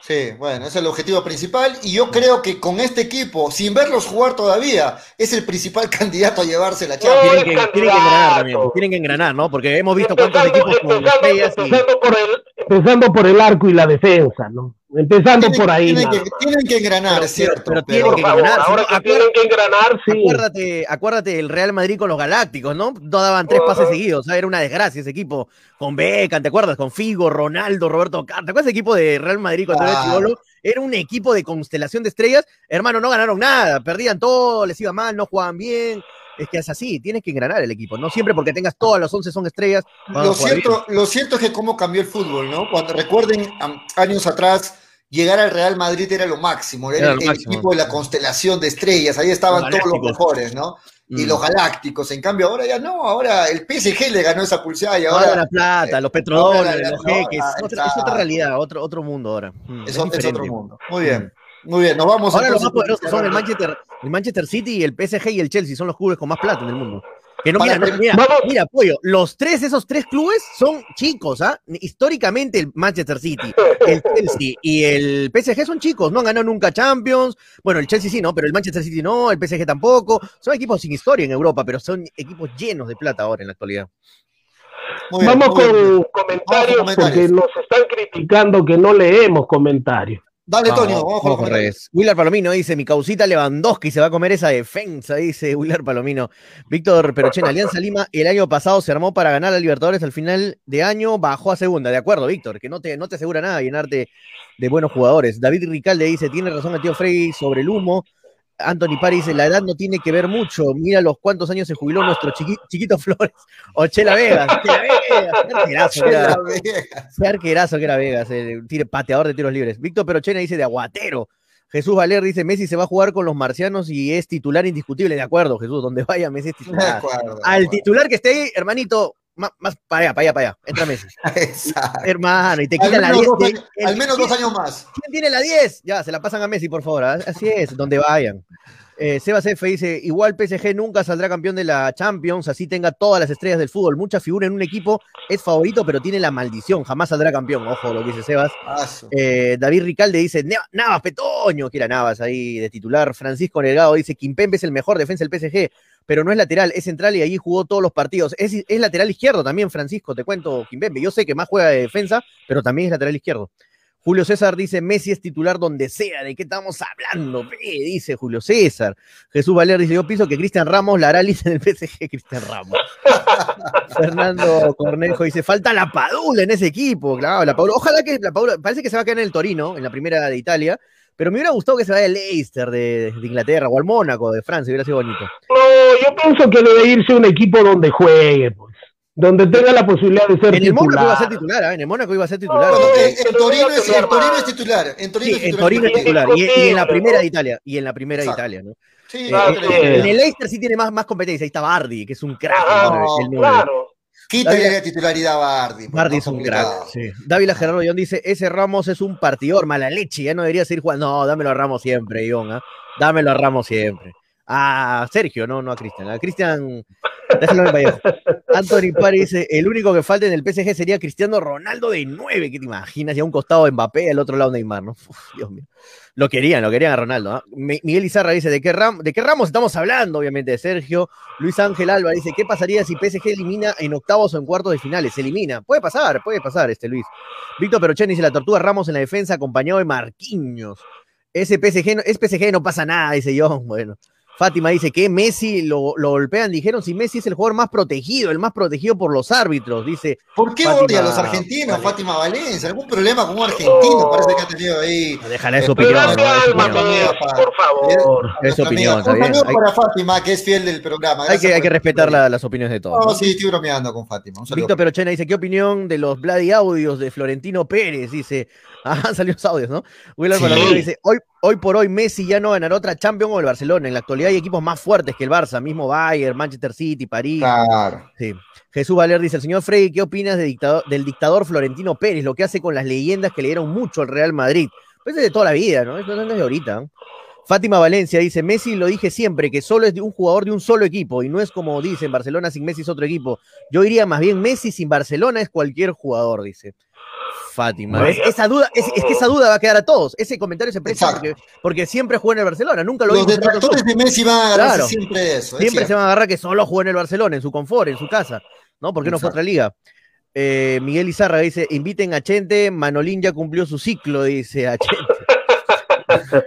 Sí, bueno, ese es el objetivo principal y yo creo que con este equipo, sin verlos jugar todavía, es el principal candidato a llevarse la Champions. Tienen que, es tienen que engranar también. Tienen que engranar, ¿no? Porque hemos visto cuántos Empezando, equipos con empezando- estrellas y. empezando por el, empezando por el arco y la defensa, ¿no? Empezando Tienen, por ahí. tienen que, tienen que engranar, Pero- cierto. pero pero- tienen que si ahora no, que acuer- tienen que engranar, sí. Acuérdate, acuérdate del Real Madrid con los Galácticos, ¿no? No daban tres pases seguidos, o sea, era una desgracia ese equipo. Con Beckham, ¿te acuerdas? Con Figo, Ronaldo, Roberto Carlos. ¿Te acuerdas ese equipo de Real Madrid cuando era Claro. chivolo? Era un equipo de constelación de estrellas. Hermano, no ganaron nada, perdían todo, les iba mal, no jugaban bien. Es que es así, tienes que engranar el equipo, no siempre porque tengas todas las 11 son estrellas. Lo bien. cierto, lo cierto es que cómo cambió el fútbol, ¿no? Cuando recuerden años atrás, llegar al Real Madrid era lo máximo, era, Era el, lo el máximo. equipo de la constelación de estrellas, ahí estaban Los todos los mejores, ¿no? Y Mm. los galácticos, en cambio ahora ya no, ahora el PSG le ganó esa pulseada y Ahora ahora la plata, los ahora petrodólares, la- los no, jeques, otra- es otra realidad, otro, otro mundo ahora. Mm, es, otro mundo. Muy bien, muy bien, nos vamos Ahora los más poderosos son el Manchester, el Manchester City, el PSG y el Chelsea, son los clubes con más plata en el mundo. Que no, Para mira, no, mira, mira, pollo, los tres, esos tres clubes son chicos, ¿ah? Históricamente el Manchester City, el Chelsea y el PSG son chicos, no han ganado nunca Champions. Bueno, el Chelsea sí, no, pero el Manchester City no, el PSG tampoco. Son equipos sin historia en Europa, pero son equipos llenos de plata ahora en la actualidad. Bien, Vamos con comentarios, Vamos con porque comentarios. nos están criticando que no leemos comentarios. Dale, Vamos, Toño, vamos vamos con redes. Willard Palomino dice, mi causita Lewandowski se va a comer esa defensa, dice Willard Palomino. Víctor Perochen, Alianza Lima, el año pasado se armó para ganar a Libertadores al final de año, bajó a segunda. De acuerdo, Víctor, que no te, no te asegura nada llenarte de buenos jugadores. David Ricalde dice, tiene razón el tío Frey sobre el humo. Anthony Pari dice, la edad no tiene que ver mucho. Mira los cuántos años se jubiló nuestro chiqui- chiquito Flores. O Chela Vegas. Chela Vegas. qué arquerazo que era. Chela Vegas. Qué arquerazo que era Vegas, el tire- pateador de tiros libres. Víctor Perochena dice de aguatero. Jesús Valer dice Messi se va a jugar con los marcianos y es titular indiscutible. De acuerdo, Jesús, donde vaya Messi es De titular. acuerdo, de Al acuerdo. titular que esté ahí, hermanito, más, más para allá, para allá, para allá. Entra Messi. Exacto. Hermano, y te quitan la menos 10. dos de- años- el- al menos dos ¿quién- años más. ¿Quién tiene la 10? Ya, se la pasan a Messi, por favor. ¿ah? Así es, donde vayan. Eh, Sebas F dice, igual PSG nunca saldrá campeón de la Champions, así tenga todas las estrellas del fútbol. Mucha figura en un equipo es favorito, pero tiene la maldición, jamás saldrá campeón. Ojo lo que dice Sebas. Eh, David Ricalde dice, "Neva- Navas, Petoño, que era Navas ahí de titular. Francisco Delgado dice, Kimpembe es el mejor defensa del PSG, pero no es lateral, es central y allí jugó todos los partidos. Es, es lateral izquierdo también, Francisco, te cuento, Kimpembe. Yo sé que más juega de defensa, pero también es lateral izquierdo. Julio César dice, Messi es titular donde sea, ¿de qué estamos hablando? Pe? Dice Julio César. Jesús Valer dice, yo pienso que Cristian Ramos la hará lista en el PSG, Cristian Ramos. Fernando Cornejo dice, falta la Padula en ese equipo, claro, la Padula. Ojalá que la Padula, parece que se va a quedar en el Torino, en la primera de Italia, pero me hubiera gustado que se vaya al Leicester de, de Inglaterra o al Mónaco de Francia, hubiera sido bonito. No, yo pienso que debe irse a un equipo donde juegue, donde tenga la posibilidad de ser En el Mónaco iba a ser titular. titular, en el Mónaco iba a ser titular. No, no, en, eh, en Torino es, en Torino es titular. En Torino Sí, es en titular. Torino es Sí, titular, y, y en la ¿no? primera de Italia, y en la primera de. Italia, ¿no? Sí, Eh, Claro, sí. En el Leicester sí tiene más, más competencia, ahí está Bardi, que es un crack. Ah, el claro. Quítale la titularidad a Bardi. Bardi ¿no? es un crack. Sí. Dávila Gerardo Ion dice: Ese Ramos es un partidor, mala leche, ya no debería seguir jugando. No, dámelo a Ramos siempre, Ion. ¿ah? Dámelo a Ramos siempre. A Sergio, no, no a Cristian. A Cristian, déjalo en Vallejo. Anthony Pari dice: El único que falta en el PSG sería Cristiano Ronaldo de 9. ¿Qué te imaginas? Ya un costado Mbappé, al otro lado Neymar, ¿no? Uf, Dios mío. Lo querían, lo querían a Ronaldo. ¿ah? Mi- Miguel Izarra dice: ¿de qué, ram ¿de qué Ramos estamos hablando? Obviamente de Sergio. Luis Ángel Alba dice: ¿Qué pasaría si PSG elimina en octavos o en cuartos de finales? Se elimina. Puede pasar, puede pasar, este Luis. Víctor Perochen dice: La tortuga Ramos en la defensa acompañado de Marquinhos. Ese PSG, no- es PSG, no pasa nada, dice John. Bueno. Fátima dice que Messi lo, lo golpean. Dijeron si Messi es el jugador más protegido, el más protegido por los árbitros. Dice ¿Por qué Fátima odia a los argentinos, Valencia. Fátima Valencia? ¿Algún problema con un argentino? Parece que ha tenido ahí. Déjala de su Pero opinión, por favor. Es opinión, Un bien. saludo Hay, para Fátima, que es fiel del programa. hay que, hay que respetar la- las opiniones de todos. No, ¿no? sí, estoy bromeando con Fátima. Víctor Perochena dice, ¿qué opinión de los Bloody Audios de Florentino Pérez? Dice, ah, salió los audios, ¿no? Willard Sí. Dice, hoy, hoy por hoy Messi ya no ganará otra Champions o el Barcelona. En la actualidad hay equipos más fuertes que el Barça, mismo Bayern, Manchester City, París. Claro. Sí. Jesús Valer dice, el señor Frey, ¿qué opinas de dictador- del dictador Florentino Pérez? Lo que hace con las leyendas que le dieron mucho al Real Madrid. Pues es de toda la vida, ¿no? Eso no es de ahorita. ¿no? Fátima Valencia dice, Messi lo dije siempre, que solo es de un jugador de un solo equipo y no es como dicen, Barcelona sin Messi es otro equipo. Yo diría más bien, Messi sin Barcelona es cualquier jugador, dice. Fátima. ¿ves? Esa duda, es, es que esa duda va a quedar a todos. Ese comentario se presta porque, porque siempre jugó en el Barcelona, nunca lo Los detractores de Messi van a agarrarse Claro. siempre eso. es Siempre se van a agarrar que solo jugó en el Barcelona, en su confort, en su casa. ¿No? ¿Por qué no fue otra liga? Eh, Miguel Izarra dice: inviten a Chente, Manolín ya cumplió su ciclo, dice a Chente.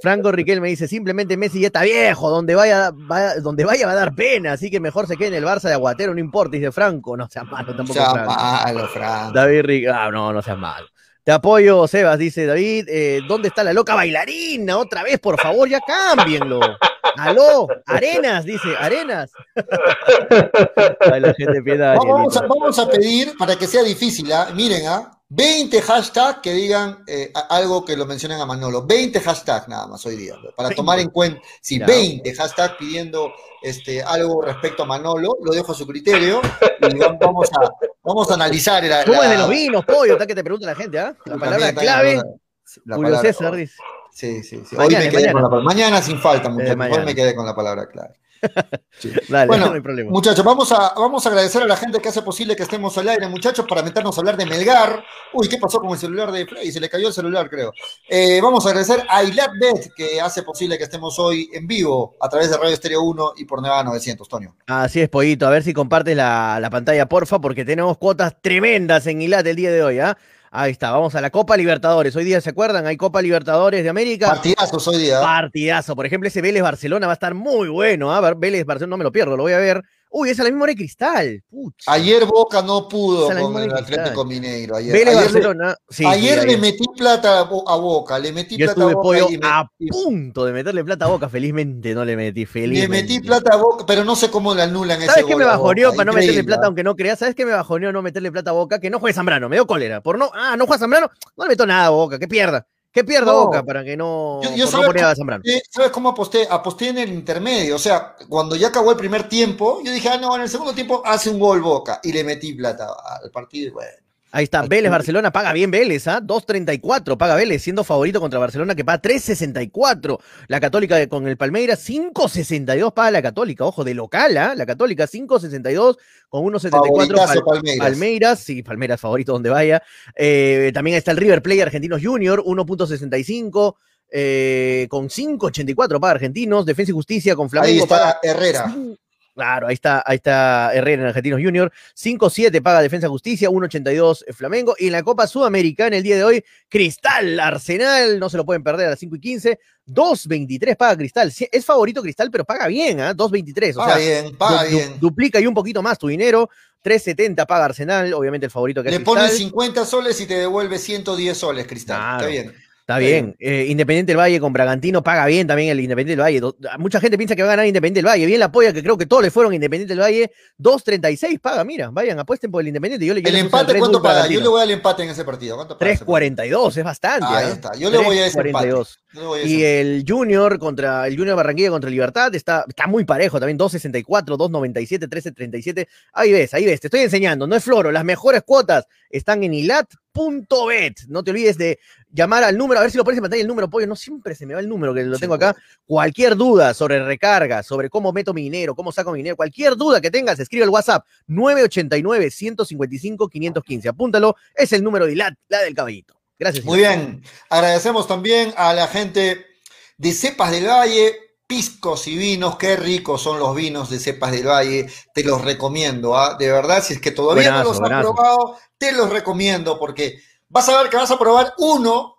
Franco Riquelme dice: simplemente Messi ya está viejo, donde vaya, va, donde vaya va a dar pena, así que mejor se quede en el Barça de Aguatero, no importa, dice Franco. No seas malo tampoco. sea Franco. malo, Franco. David Rick, ah, no, no seas malo. Te apoyo, Sebas, dice David. eh, ¿Dónde está la loca bailarina? Otra vez, por favor, ya cámbienlo. Aló, Arenas, dice, Arenas. Ay, la gente piensa. Vamos a, vamos a pedir para que sea difícil, ¿ah? miren, ¿ah? 20 hashtags que digan eh, algo que lo mencionen a Manolo. 20 hashtags nada más hoy día. Para 20. tomar en cuenta, sí, Ya. 20 hashtags pidiendo este, algo respecto a Manolo. Lo dejo a su criterio y va- vamos a, vamos a analizar. La, ¿Cómo es de la- los vinos, pollo? Está que te pregunta la gente, ¿ah? La palabra clave, la palabra- César dice. Sí, sí, sí. Mañana, Hoy me quedé mañana. con la palabra. Mañana sin falta, muchachos. Hoy me quedé con la palabra clave. Sí. Dale, Bueno, no hay problema. Muchachos, vamos a, vamos a agradecer a la gente que hace posible que estemos al aire, muchachos, para meternos a hablar de Melgar. Uy, ¿qué pasó con el celular de Frey? Se le cayó el celular, creo. Eh, vamos a agradecer a Ilatbet, que hace posible que estemos hoy en vivo a través de Radio Estéreo 1 y por Nevada 900, Toño. Así es, Pollito. A ver si compartes la, la pantalla, porfa, porque tenemos cuotas tremendas en Ilat el día de hoy, ¿ah? Ahí está, vamos a la Copa Libertadores. Hoy día, ¿se acuerdan? Hay Copa Libertadores de América. Partidazos hoy día. Partidazo. Por ejemplo, ese Vélez Barcelona va a estar muy bueno. ¿ah? Vélez Barcelona, no me lo pierdo, lo voy a ver. Uy, es la misma hora de cristal. Pucha. Ayer Boca no pudo con el. Atlético Mineiro. Ayer, Vélez ayer le- Barcelona. sí, ayer le ayer. metí plata a Bo- a Boca, le metí Yo plata estuve a Boca pollo y me- a punto de meterle plata a boca. Felizmente no le metí. Le Felizmente. metí plata a Boca, pero no sé cómo le anulan ese ¿Sabes qué me a bajoneó para no meterle plata, ¿ah? aunque no creas? ¿Sabes qué me bajoneó no meterle plata a Boca? Que no juegue Zambrano, me dio cólera. Por no, ah, no juega Zambrano, no le meto nada a Boca, que pierda. Que pierda No. Boca para que no, Yo- no poner a Zambrano. Eh, ¿Sabes cómo aposté? Aposté en el intermedio. O sea, cuando ya acabó el primer tiempo, yo dije, ah, no, en el segundo tiempo hace un gol Boca. Y le metí plata al partido y bueno. Ahí está, Vélez, Barcelona, paga bien Vélez, ¿ah? 2.34, paga Vélez, siendo favorito contra Barcelona, que paga 3.64. La Católica con el Palmeiras, 5.62 paga la Católica, ojo, de local, ¿ah? La Católica, 5.62 con 1.74 Favoritazo Pal- Palmeiras. Palmeiras, sí, Palmeiras favorito donde vaya. Eh, también está el River Plate Argentinos Junior, 1.65. eh, con 5.84 paga Argentinos, Defensa y Justicia con Ahí Flamengo paga está Herrera. Claro, ahí está, ahí está Herrera en Argentinos Junior. 5-7 paga Defensa Justicia, 1.82 Flamengo. Y en la Copa Sudamericana el día de hoy, Cristal Arsenal, no se lo pueden perder a las 5 y 15. 2.23 paga Cristal. Es favorito Cristal, pero paga bien, ¿ah? 2.23. O Paga sea, bien, paga du- bien. duplica y un poquito más tu dinero. 3.70 paga Arsenal, obviamente el favorito que es Le pones Cristal. 50 soles y te devuelve 110 soles, Cristal. Claro. Está bien. Está bien. Eh, Independiente del Valle con Bragantino paga bien también el Independiente del Valle. Do- Mucha gente piensa que va a ganar Independiente del Valle. Bien la polla que creo que todos le fueron Independiente del Valle. 2.36 paga, mira. Vayan, apuesten por el Independiente. Yo le, yo El le empate, Red ¿cuánto Bull paga? Yo le voy al empate en ese partido. ¿Cuánto paga ese partido? 3.42, es bastante. Ahí ¿ah? está. Yo le voy a ese empate. 3.42. Yo le voy a ese Y el Junior contra el Junior Barranquilla contra Libertad está, está muy parejo también, 2.64, 2.97, 13.37. Ahí ves, ahí ves, te estoy enseñando, no es floro, las mejores cuotas están en ilat.bet. No te olvides de llamar al número, a ver si lo pones en pantalla el número, pollo, no siempre se me va el número que lo tengo acá. Cualquier duda sobre recarga, sobre cómo meto mi dinero, cómo saco mi dinero, cualquier duda que tengas, escribe al WhatsApp 989 155 515. Apúntalo, es el número de ilat, la del caballito. Gracias. Muy bien. Agradecemos también a la gente de Cepas del Valle, piscos y vinos. Qué ricos son los vinos de Cepas del Valle. Te los recomiendo. ¿ah? De verdad, si es que todavía no Buenazo, los has probado, te los recomiendo porque vas a ver que vas a probar uno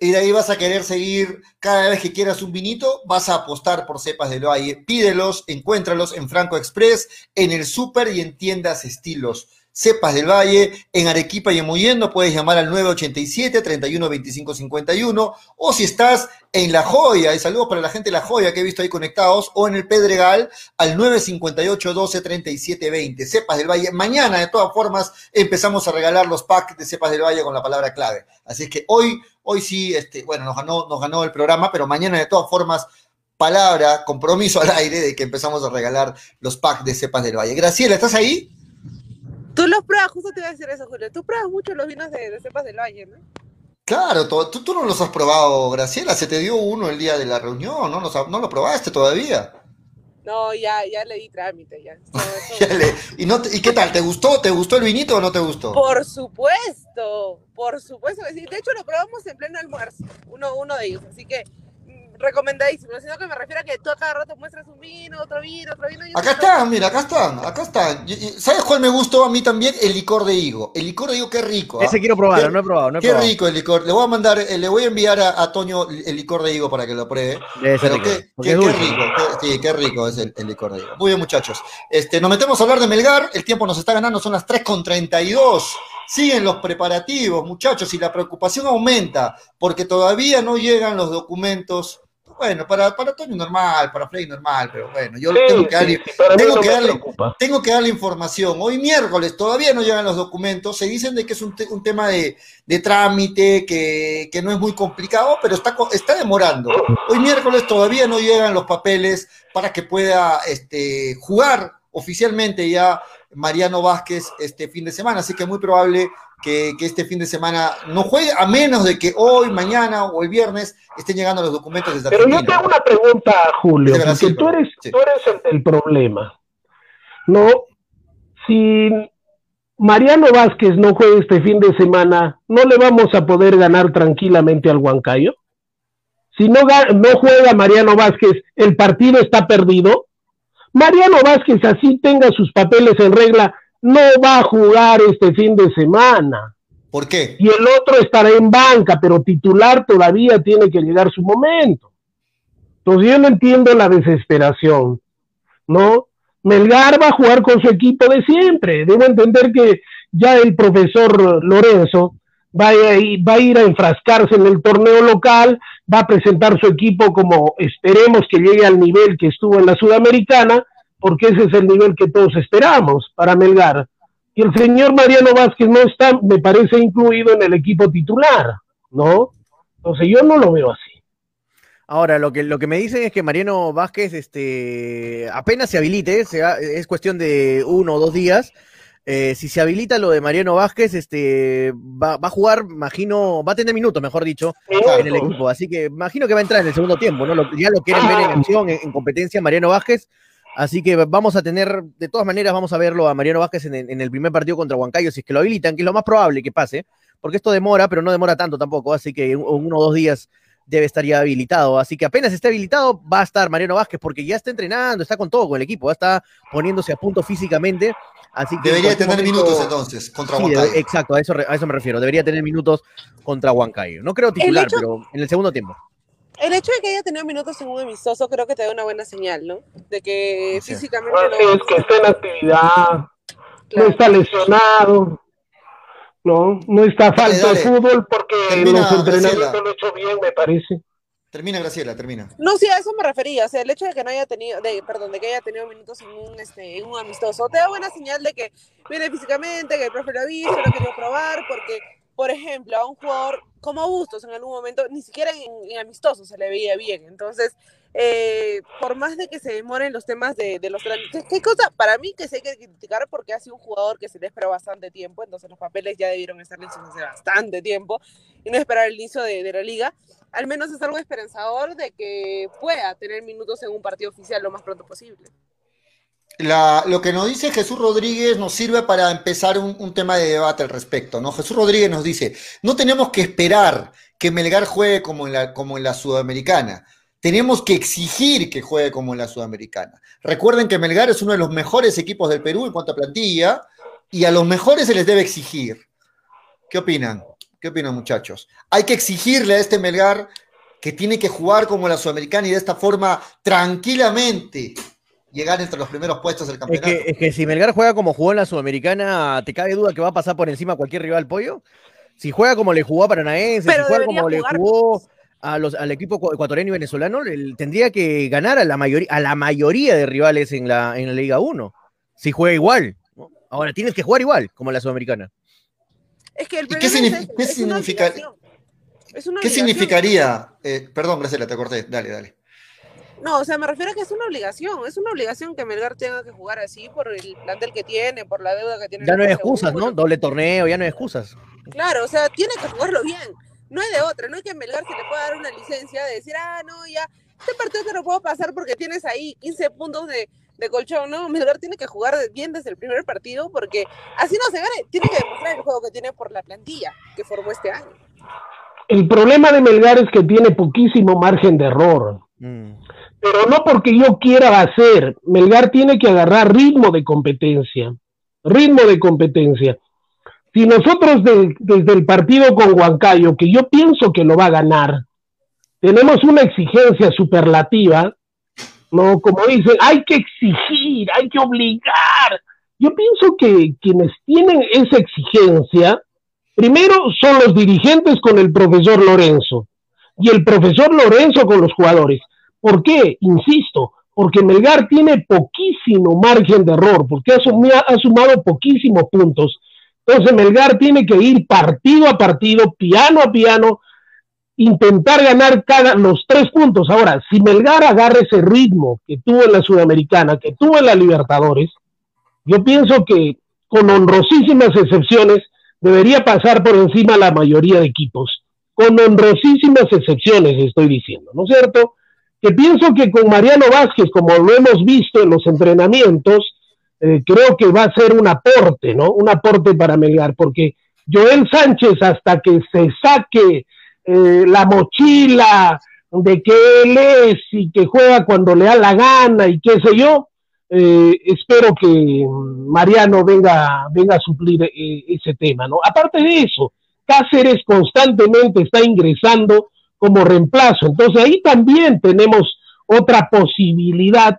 y de ahí vas a querer seguir cada vez que quieras un vinito, vas a apostar por Cepas del Valle. Pídelos, encuéntralos en Franco Express, en el súper y en tiendas estilos. Cepas del Valle, en Arequipa y en Muyendo, puedes llamar al 987 31 25 51 o si estás en La Joya, y saludos para la gente de La Joya que he visto ahí conectados, o en el Pedregal al 958 12 37 20. Cepas del Valle. Mañana, de todas formas, empezamos a regalar los packs de Cepas del Valle con la palabra clave. Así es que hoy, hoy sí, este, bueno, nos ganó, nos ganó el programa, pero mañana, de todas formas, palabra, compromiso al aire de que empezamos a regalar los packs de Cepas del Valle. Graciela, ¿estás ahí? Tú los pruebas, justo te iba a decir eso, Julio. Tú pruebas mucho los vinos de, de cepas del valle, ¿no? Claro, tú, tú no los has probado, Graciela. Se te dio uno el día de la reunión, ¿no? Los no lo probaste todavía. No, ya, ya le di trámite, ya. Todo eso- Ya le- ¿Y, no te- ¿Y qué tal? ¿Te gustó? ¿Te gustó el vinito o no te gustó? Por supuesto, por supuesto. De hecho, lo probamos en pleno almuerzo, uno, uno de ellos. Así que recomendadísimo. Sino que me refiero a que tú a cada rato muestras un vino, otro vino, otro vino. y Acá otro- están, mira, acá están, acá están. ¿Sabes cuál me gustó a mí también? El licor de higo. El licor de higo, qué rico. ¿ah? Ese quiero probarlo, Qué- no he probado, no he Qué probado. rico el licor. Le voy a mandar, eh, le voy a enviar a, a Toño el licor de higo para que lo pruebe. Debe ser Pero rico, qué, rico, qué- sí, qué rico es el, el licor de higo. Muy bien, muchachos. Este, nos metemos a hablar de Melgar, el tiempo nos está ganando, son las 3.32. Siguen los preparativos, muchachos, y la preocupación aumenta, porque todavía no llegan los documentos, Bueno, para, para Toño normal, para Freddy normal, pero bueno, yo Sí, tengo que darle, sí, tengo no que darle, tengo que darle información. Hoy miércoles todavía no llegan los documentos. Se dicen de que es un, te- un tema de, de trámite, que, que no es muy complicado, pero está, está demorando. Hoy miércoles todavía no llegan los papeles para que pueda este, jugar oficialmente ya Mariano Vázquez este fin de semana. Así que es muy probable que, que este fin de semana no juegue, a menos de que hoy, mañana o el viernes estén llegando los documentos desde Pero yo te Argentina. hago una pregunta, Julio, porque Brasil, tú eres, sí. tú eres el, el problema. No, si Mariano Vázquez no juega este fin de semana, ¿no le vamos a poder ganar tranquilamente al Huancayo? Si no, no juega Mariano Vázquez, ¿el partido está perdido? Mariano Vázquez, así tenga sus papeles en regla, no va a jugar este fin de semana ¿Por qué? y el otro estará en banca, pero titular todavía tiene que llegar su momento. Entonces yo no entiendo la desesperación, ¿no? Melgar va a jugar con su equipo de siempre. Debo entender que ya el profesor Lorenzo va a, ir, va a ir a enfrascarse en el torneo local, va a presentar su equipo como esperemos que llegue al nivel que estuvo en la Sudamericana, porque ese es el nivel que todos esperamos para Melgar y el señor Mariano Vázquez no está, me parece, incluido en el equipo titular, ¿no? Entonces yo no lo veo así. Ahora, lo que, lo que me dicen es que Mariano Vázquez este, apenas se habilite, se va- es cuestión de uno o dos días. eh, si se habilita lo de Mariano Vázquez, este, va, va a jugar, imagino, va a tener minutos, mejor dicho, en el equipo. Así que imagino que va a entrar en el segundo tiempo, ¿no? Lo- ya lo quieren ver en acción, en, en competencia, Mariano Vázquez. Así que vamos a tener, de todas maneras, vamos a verlo a Mariano Vázquez en, el- en el primer partido contra Huancayo, si es que lo habilitan, que es lo más probable que pase, porque esto demora, pero no demora tanto tampoco, así que en uno o dos días debe estar ya habilitado. Así que apenas esté habilitado, va a estar Mariano Vázquez, porque ya está entrenando, está con todo con el equipo, ya está poniéndose a punto físicamente. Así que Debería tener momento- minutos entonces contra Sí, Huancayo. exacto, a eso, a eso me refiero. Debería tener minutos contra Huancayo. No creo titular, hecho- pero en el segundo tiempo. El hecho de que haya tenido minutos en un amistoso creo que te da una buena señal, ¿no? De que Sí. físicamente Así no... es que está en actividad, no está lesionado, ¿no? No está falta de fútbol porque Termina, los entrenamientos Graciela. lo ha hecho bien, me parece. Termina, Graciela, termina. No, sí, a eso me refería. O sea, el hecho de que no haya tenido, de, perdón, de que haya tenido minutos en un, este, en un amistoso, te da buena señal de que viene físicamente, que el profe lo ha visto, lo ha querido probar, porque, por ejemplo, a un jugador como Bustos en algún momento, ni siquiera en, en amistoso se le veía bien. Entonces, eh, por más de que se demoren los temas de, de los trámites, ¿qué cosa? Para mí que sí hay que criticar porque ha sido un jugador que se le esperó bastante tiempo, entonces los papeles ya debieron estar listos hace bastante tiempo y no esperar el inicio de, de la liga al menos es algo esperanzador de que pueda tener minutos en un partido oficial lo más pronto posible. La- lo que nos dice Jesús Rodríguez nos sirve para empezar un, tema de debate al respecto, ¿no? Jesús Rodríguez nos dice, no tenemos que esperar que Melgar juegue como en la, como en la Sudamericana, tenemos que exigir que juegue como en la Sudamericana. Recuerden que Melgar es uno de los mejores equipos del Perú en cuanto a plantilla, y a los mejores se les debe exigir. ¿Qué opinan? ¿Qué opinan, muchachos? Hay que exigirle a este Melgar que tiene que jugar como la Sudamericana y de esta forma tranquilamente llegar entre los primeros puestos del Es campeonato. que, es que si Melgar juega como jugó en la Sudamericana, ¿te cabe duda que va a pasar por encima a cualquier rival pollo? Si juega como le jugó a Paranaense, Pero si juega como le jugó a los, al equipo ecu- ecuatoriano y venezolano, el- tendría que ganar a la, mayoría, a la mayoría de rivales en la, en la Liga 1. Si juega igual. Ahora tienes que jugar igual como la Sudamericana. Es que el ¿Y qué es, qué es una significa- obligación. Es una ¿Qué obligación. significaría? eh, perdón, Graciela, te corté. Dale, dale. No, o sea, me refiero a que es una obligación. Es una obligación que Melgar tenga que jugar así por el plantel que tiene, por la deuda que tiene. Ya no hay excusas, seguro. ¿no? Doble torneo, ya no hay excusas. Claro, o sea, tiene que jugarlo bien. No hay de otra. No hay que a Melgar se le pueda dar una licencia de decir, ah, no, ya, este partido te lo puedo pasar porque tienes ahí 15 puntos de, de colchón. No, Melgar tiene que jugar bien desde el primer partido porque así no se gane. Tiene que demostrar el juego que tiene por la plantilla que formó este año. El problema de Melgar es que tiene poquísimo margen de error. Mm. Pero no porque yo quiera hacer. Melgar tiene que agarrar ritmo de competencia, ritmo de competencia. Si nosotros de- desde el partido con Huancayo, que yo pienso que lo va a ganar, tenemos una exigencia superlativa, no, como dicen, hay que exigir, hay que obligar. Yo pienso que quienes tienen esa exigencia, primero son los dirigentes con el profesor Lorenzo. y el profesor Lorenzo con los jugadores. ¿Por qué? Insisto, porque Melgar tiene poquísimo margen de error, porque ha, sumado poquísimos puntos. Entonces Melgar tiene que ir partido a partido, piano a piano, intentar ganar cada los tres puntos. Ahora, si Melgar agarra ese ritmo que tuvo en la Sudamericana, que tuvo en la Libertadores, yo pienso que con honrosísimas excepciones debería pasar por encima la mayoría de equipos. Con honrosísimas excepciones, estoy diciendo, ¿no es cierto? Que pienso que con Mariano Vázquez, como lo hemos visto en los entrenamientos, eh, creo que va a ser un aporte, ¿no? Un aporte para Melgar, porque Joel Sánchez, hasta que se saque eh, la mochila de que él es y que juega cuando le da la gana y qué sé yo, eh, espero que Mariano venga, venga a suplir ese tema, ¿no? Aparte de eso, Cáceres constantemente está ingresando como reemplazo, entonces ahí también tenemos otra posibilidad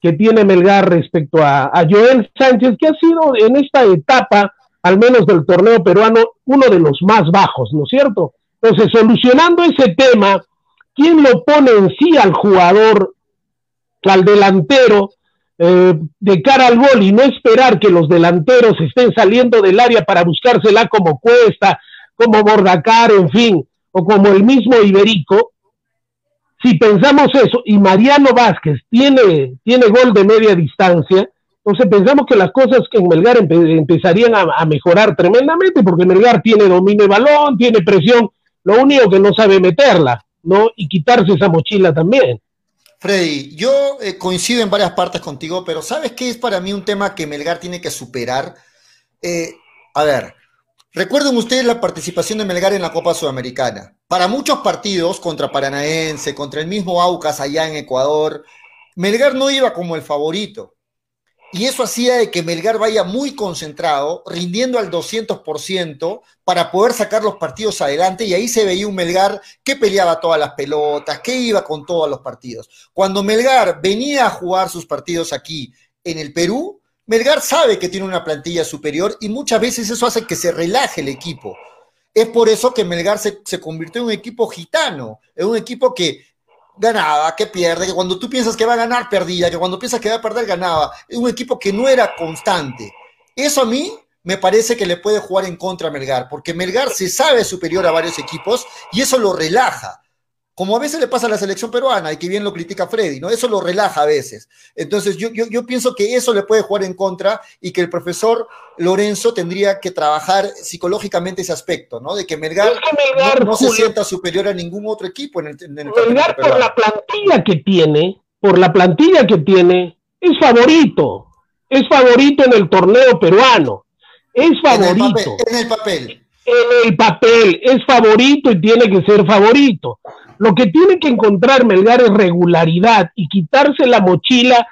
que tiene Melgar respecto a, Joel Sánchez, que ha sido en esta etapa, al menos del torneo peruano, uno de los más bajos, ¿no es cierto? Entonces, solucionando ese tema, ¿quién lo pone en sí al jugador, al delantero, eh, de cara al gol y no esperar que los delanteros estén saliendo del área para buscársela como Cuesta, como Bordacar, en fin, o como el mismo Iberico? Si pensamos eso y Mariano Vázquez tiene, tiene gol de media distancia, entonces pensamos que las cosas en Melgar empezarían a, a, mejorar tremendamente, porque Melgar tiene dominio de balón, tiene presión, lo único que no sabe meterla, ¿no? Y quitarse esa mochila también. Freddy, yo eh, coincido en varias partes contigo, pero ¿sabes qué es para mí un tema que Melgar tiene que superar? Eh, a ver, recuerden ustedes la participación de Melgar en la Copa Sudamericana. Para muchos partidos, contra Paranaense, contra el mismo Aucas allá en Ecuador, Melgar no iba como el favorito. Y eso hacía de que Melgar vaya muy concentrado, rindiendo al 200% para poder sacar los partidos adelante. Y ahí se veía un Melgar que peleaba todas las pelotas, que iba con todos los partidos. Cuando Melgar venía a jugar sus partidos aquí en el Perú, Melgar sabe que tiene una plantilla superior y muchas veces eso hace que se relaje el equipo. Es por eso que Melgar se, se convirtió en un equipo gitano, en un equipo que ganaba, que pierde, que cuando tú piensas que va a ganar, perdía, que cuando piensas que va a perder, ganaba. Es un equipo que no era constante. Eso a mí me parece que le puede jugar en contra a Melgar, porque Melgar se sabe superior a varios equipos y eso lo relaja como a veces le pasa a la selección peruana y que bien lo critica Freddy, ¿no? Eso lo relaja a veces. Entonces yo, yo, yo, pienso que eso le puede jugar en contra y que el profesor Lorenzo tendría que trabajar psicológicamente ese aspecto, ¿no? De que Melgar, que Melgar no, no se sienta superior a ningún otro equipo en el, en el Melgar por la plantilla que tiene, por la plantilla que tiene, es favorito. Es favorito en el torneo peruano. Es favorito. En el papel. En el papel, en el papel es favorito y tiene que ser favorito. Lo que tiene que encontrar Melgar es regularidad y quitarse la mochila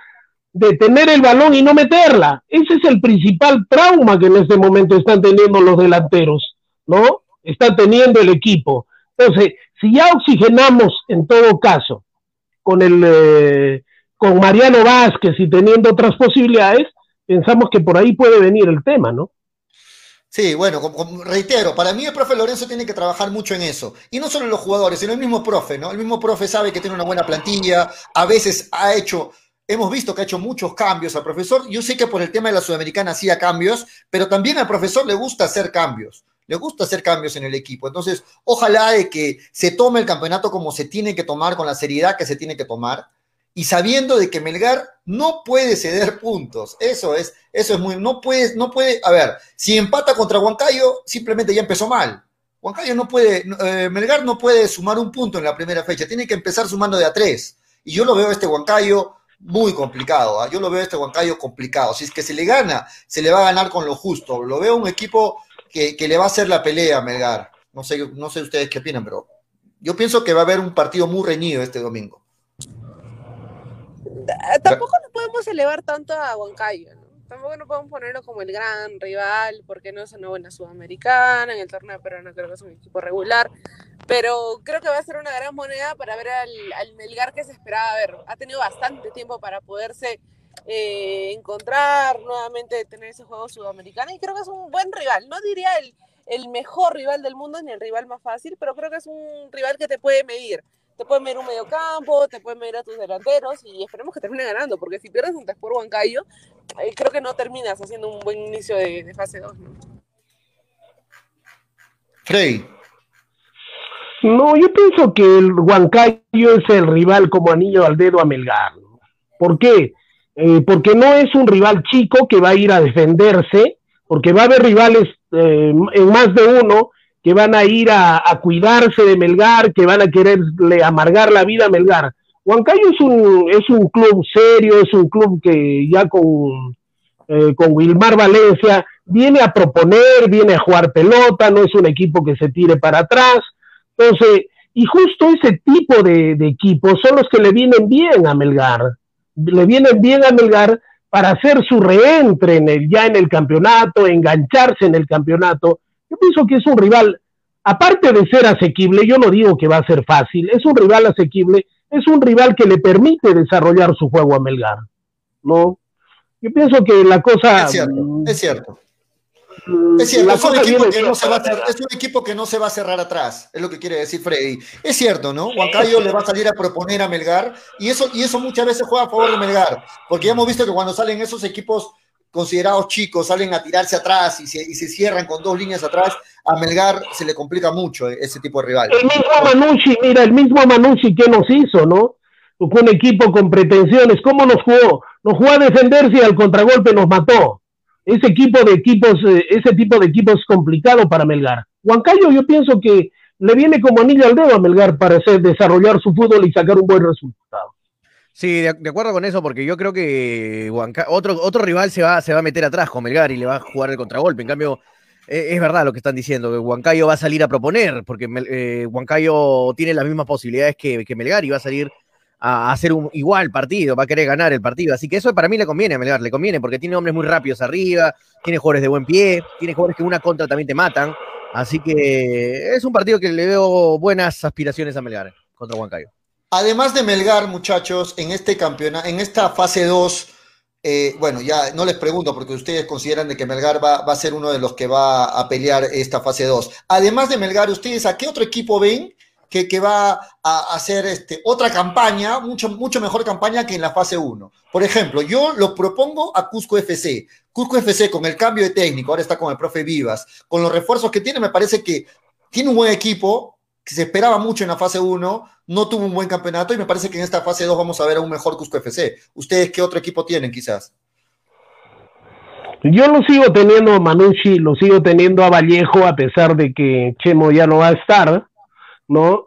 de tener el balón y no meterla. Ese es el principal trauma que en este momento están teniendo los delanteros, ¿no? Está teniendo el equipo. Entonces, si ya oxigenamos en todo caso con el eh, con Mariano Vázquez y teniendo otras posibilidades, pensamos que por ahí puede venir el tema, ¿no? Sí, bueno, reitero, para mí el profe Lorenzo tiene que trabajar mucho en eso. Y no solo los jugadores, sino el mismo profe, ¿no? El mismo profe sabe que tiene una buena plantilla, a veces ha hecho, hemos visto que ha hecho muchos cambios al profesor. Yo sé que por el tema de la Sudamericana hacía cambios, pero también al profesor le gusta hacer cambios. Le gusta hacer cambios en el equipo. Entonces, ojalá de que se tome el campeonato como se tiene que tomar, con la seriedad que se tiene que tomar y sabiendo de que Melgar no puede ceder puntos. Eso es, eso es muy, no puede, no puede, a ver, si empata contra Huancayo, simplemente ya empezó mal. Huancayo no puede, eh, Melgar no puede sumar un punto en la primera fecha, tiene que empezar sumando de a tres. Y yo lo veo a este Huancayo muy complicado, ¿eh? yo lo veo a este Huancayo complicado. Si es que se le gana, se le va a ganar con lo justo. Lo veo un equipo que, que le va a hacer la pelea a Melgar. No sé, no sé ustedes qué opinan, pero yo pienso que va a haber un partido muy reñido este domingo tampoco nos podemos elevar tanto a Huancayo, ¿no? Tampoco nos podemos ponerlo como el gran rival, porque no es una buena sudamericana, en el torneo peruano creo que es un equipo regular, pero creo que va a ser una gran moneda para ver al, al Melgar que se esperaba ver. Ha tenido bastante tiempo para poderse eh, encontrar nuevamente tener ese juego sudamericano y creo que es un buen rival. No diría el, el mejor rival del mundo ni el rival más fácil, pero creo que es un rival que te puede medir. Te puede medir un medio campo, te puede medir a tus delanteros y esperemos que termine ganando, porque si pierdes un por Huancayo, eh, creo que no terminas haciendo un buen inicio de, de fase 2. ¿no? Frey. No, yo pienso que el Huancayo es el rival como anillo al dedo a Melgar. ¿Por qué? Eh, porque no es un rival chico que va a ir a defenderse, porque va a haber rivales eh, en más de uno que van a ir a, a, cuidarse de Melgar, que van a quererle amargar la vida a Melgar. Huancayo es un, es un club serio, es un club que ya con, eh, con Wilmar Valencia viene a proponer, viene a jugar pelota, no es un equipo que se tire para atrás. Entonces, y justo ese tipo de, de equipos son los que le vienen bien a Melgar. Le vienen bien a Melgar para hacer su reentre en el, ya en el campeonato, engancharse en el campeonato. Yo pienso que es un rival, aparte de ser asequible, yo no digo que va a ser fácil, es un rival asequible, es un rival que le permite desarrollar su juego a Melgar, ¿no? Yo pienso que la cosa... Es cierto, es cierto. Es cierto, es un, equipo que no se va a cerrar, es un equipo que no se va a cerrar atrás, es lo que quiere decir Freddy. Es cierto, ¿no? Huancayo le va a salir a proponer a Melgar y eso, y eso muchas veces juega a favor de Melgar, porque ya hemos visto que cuando salen esos equipos considerados chicos, salen a tirarse atrás y se, y se cierran con dos líneas atrás, a Melgar se le complica mucho ese tipo de rival. El mismo Manucci, mira, el mismo Manucci que nos hizo, ¿no? Fue un equipo con pretensiones, ¿cómo nos jugó? Nos jugó a defenderse y al contragolpe nos mató ese equipo de equipos, eh, ese tipo de equipos es complicado para Melgar. Huancayo yo pienso que le viene como anillo al dedo a Melgar para hacer, desarrollar su fútbol y sacar un buen resultado. Sí, de, acuerdo con eso, porque yo creo que Huanca, otro, otro rival se va, se va a meter atrás con Melgar y le va a jugar el contragolpe. En cambio, eh, es verdad lo que están diciendo, que Huancayo va a salir a proponer, porque eh, Huancayo tiene las mismas posibilidades que, que Melgar y va a salir a hacer un igual partido, va a querer ganar el partido. Así que eso para mí le conviene a Melgar, le conviene porque tiene hombres muy rápidos arriba, tiene jugadores de buen pie, tiene jugadores que una contra también te matan. Así que es un partido que le veo buenas aspiraciones a Melgar contra Huancayo. Además de Melgar, muchachos, en este campeonato, en esta fase 2, eh, bueno, ya no les pregunto porque ustedes consideran de que Melgar va, a ser uno de los que va a pelear esta fase 2. Además de Melgar, ¿ustedes a qué otro equipo ven que, que, va a hacer este, otra campaña, mucho, mucho mejor campaña que en la fase 1. Por ejemplo, yo lo propongo a Cusco FC. Cusco FC con el cambio de técnico, ahora está con el profe Vivas, con los refuerzos que tiene, me parece que tiene un buen equipo, que se esperaba mucho en la fase 1, no tuvo un buen campeonato y me parece que en esta fase 2 vamos a ver a un mejor Cusco FC. ¿Ustedes qué otro equipo tienen quizás? Yo lo sigo teniendo a Manucci, lo sigo teniendo a Vallejo, a pesar de que Chemo ya no va a estar. ¿no?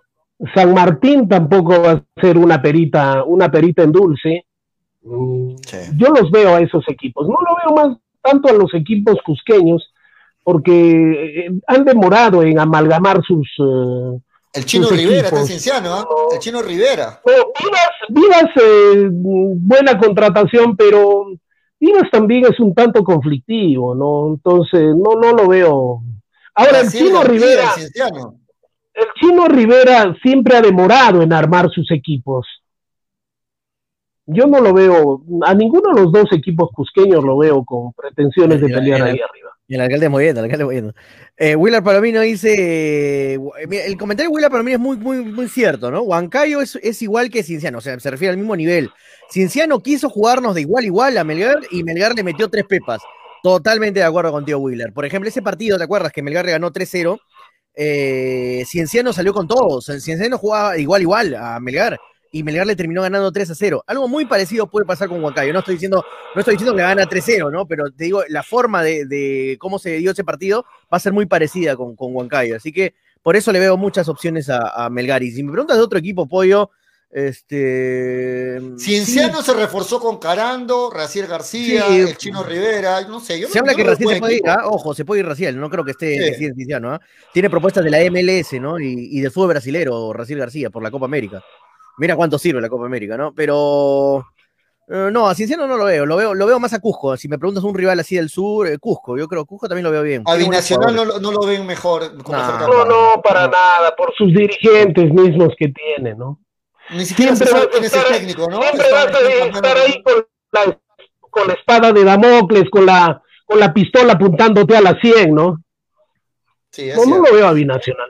San Martín tampoco va a ser una perita, una perita en dulce. Sí. Yo los veo a esos equipos. No lo veo más tanto a los equipos cusqueños, porque han demorado en amalgamar sus. Uh, el Chino sus Rivera, está Cienciano, ¿eh? El Chino Rivera. Vivas, Vivas eh, buena contratación, pero Vivas también es un tanto conflictivo, ¿no? Entonces, no, no lo veo. Ahora, el Chino Rivera. Cienciano el Chino Rivera siempre ha demorado en armar sus equipos. Yo no lo veo, a ninguno de los dos equipos cusqueños lo veo con pretensiones de pelear ahí arriba. El alcalde moviendo, el alcalde moviendo. Eh, Willard Palomino dice, eh, el comentario de Willard Palomino es muy, muy, muy cierto, ¿no? Huancayo es, es igual que Cienciano, o sea, se refiere al mismo nivel. Cienciano quiso jugarnos de igual a igual a Melgar y Melgar le metió tres pepas. Totalmente de acuerdo contigo, Willard. Por ejemplo, ese partido, ¿te acuerdas que Melgar le ganó 3-0? eh, Cienciano salió con todos. Cienciano jugaba igual, igual a Melgar. Y Melgar le terminó ganando 3 a 0. Algo muy parecido puede pasar con Huancayo. No estoy diciendo, no estoy diciendo que gana 3-0, ¿no? Pero te digo, la forma de, de, cómo se dio ese partido va a ser muy parecida con, con Huancayo. Así que por eso le veo muchas opciones a, a Melgar. Y si me preguntas de otro equipo, Pollo, este. Cienciano sí. se reforzó con Carando, Raciel García, sí, el Chino Rivera, no sé. Yo se no, habla que Raciel se puede ir, ¿eh? ojo, se puede ir Raciel, no creo que esté sí. Cienciano, ¿eh? Tiene propuestas de la MLS, ¿no? Y, y del fútbol brasilero, Raciel García, por la Copa América. Mira cuánto sirve la Copa América, ¿no? Pero. Uh, no, a Cienciano no lo veo, lo veo, lo veo más a Cusco. Si me preguntas un rival así del sur, eh, Cusco, yo creo Cusco también lo veo bien. A Binacional no, no, lo ven mejor. Como no, no, no, para nada, por sus dirigentes mismos que tiene, ¿no? Ni siquiera siempre se sabe quién es el técnico, ¿no? Siempre vas a estar ahí la con la espada de Damocles, con la, con la pistola apuntándote a la 100, ¿no? Sí, es No, no lo veo a Binacional.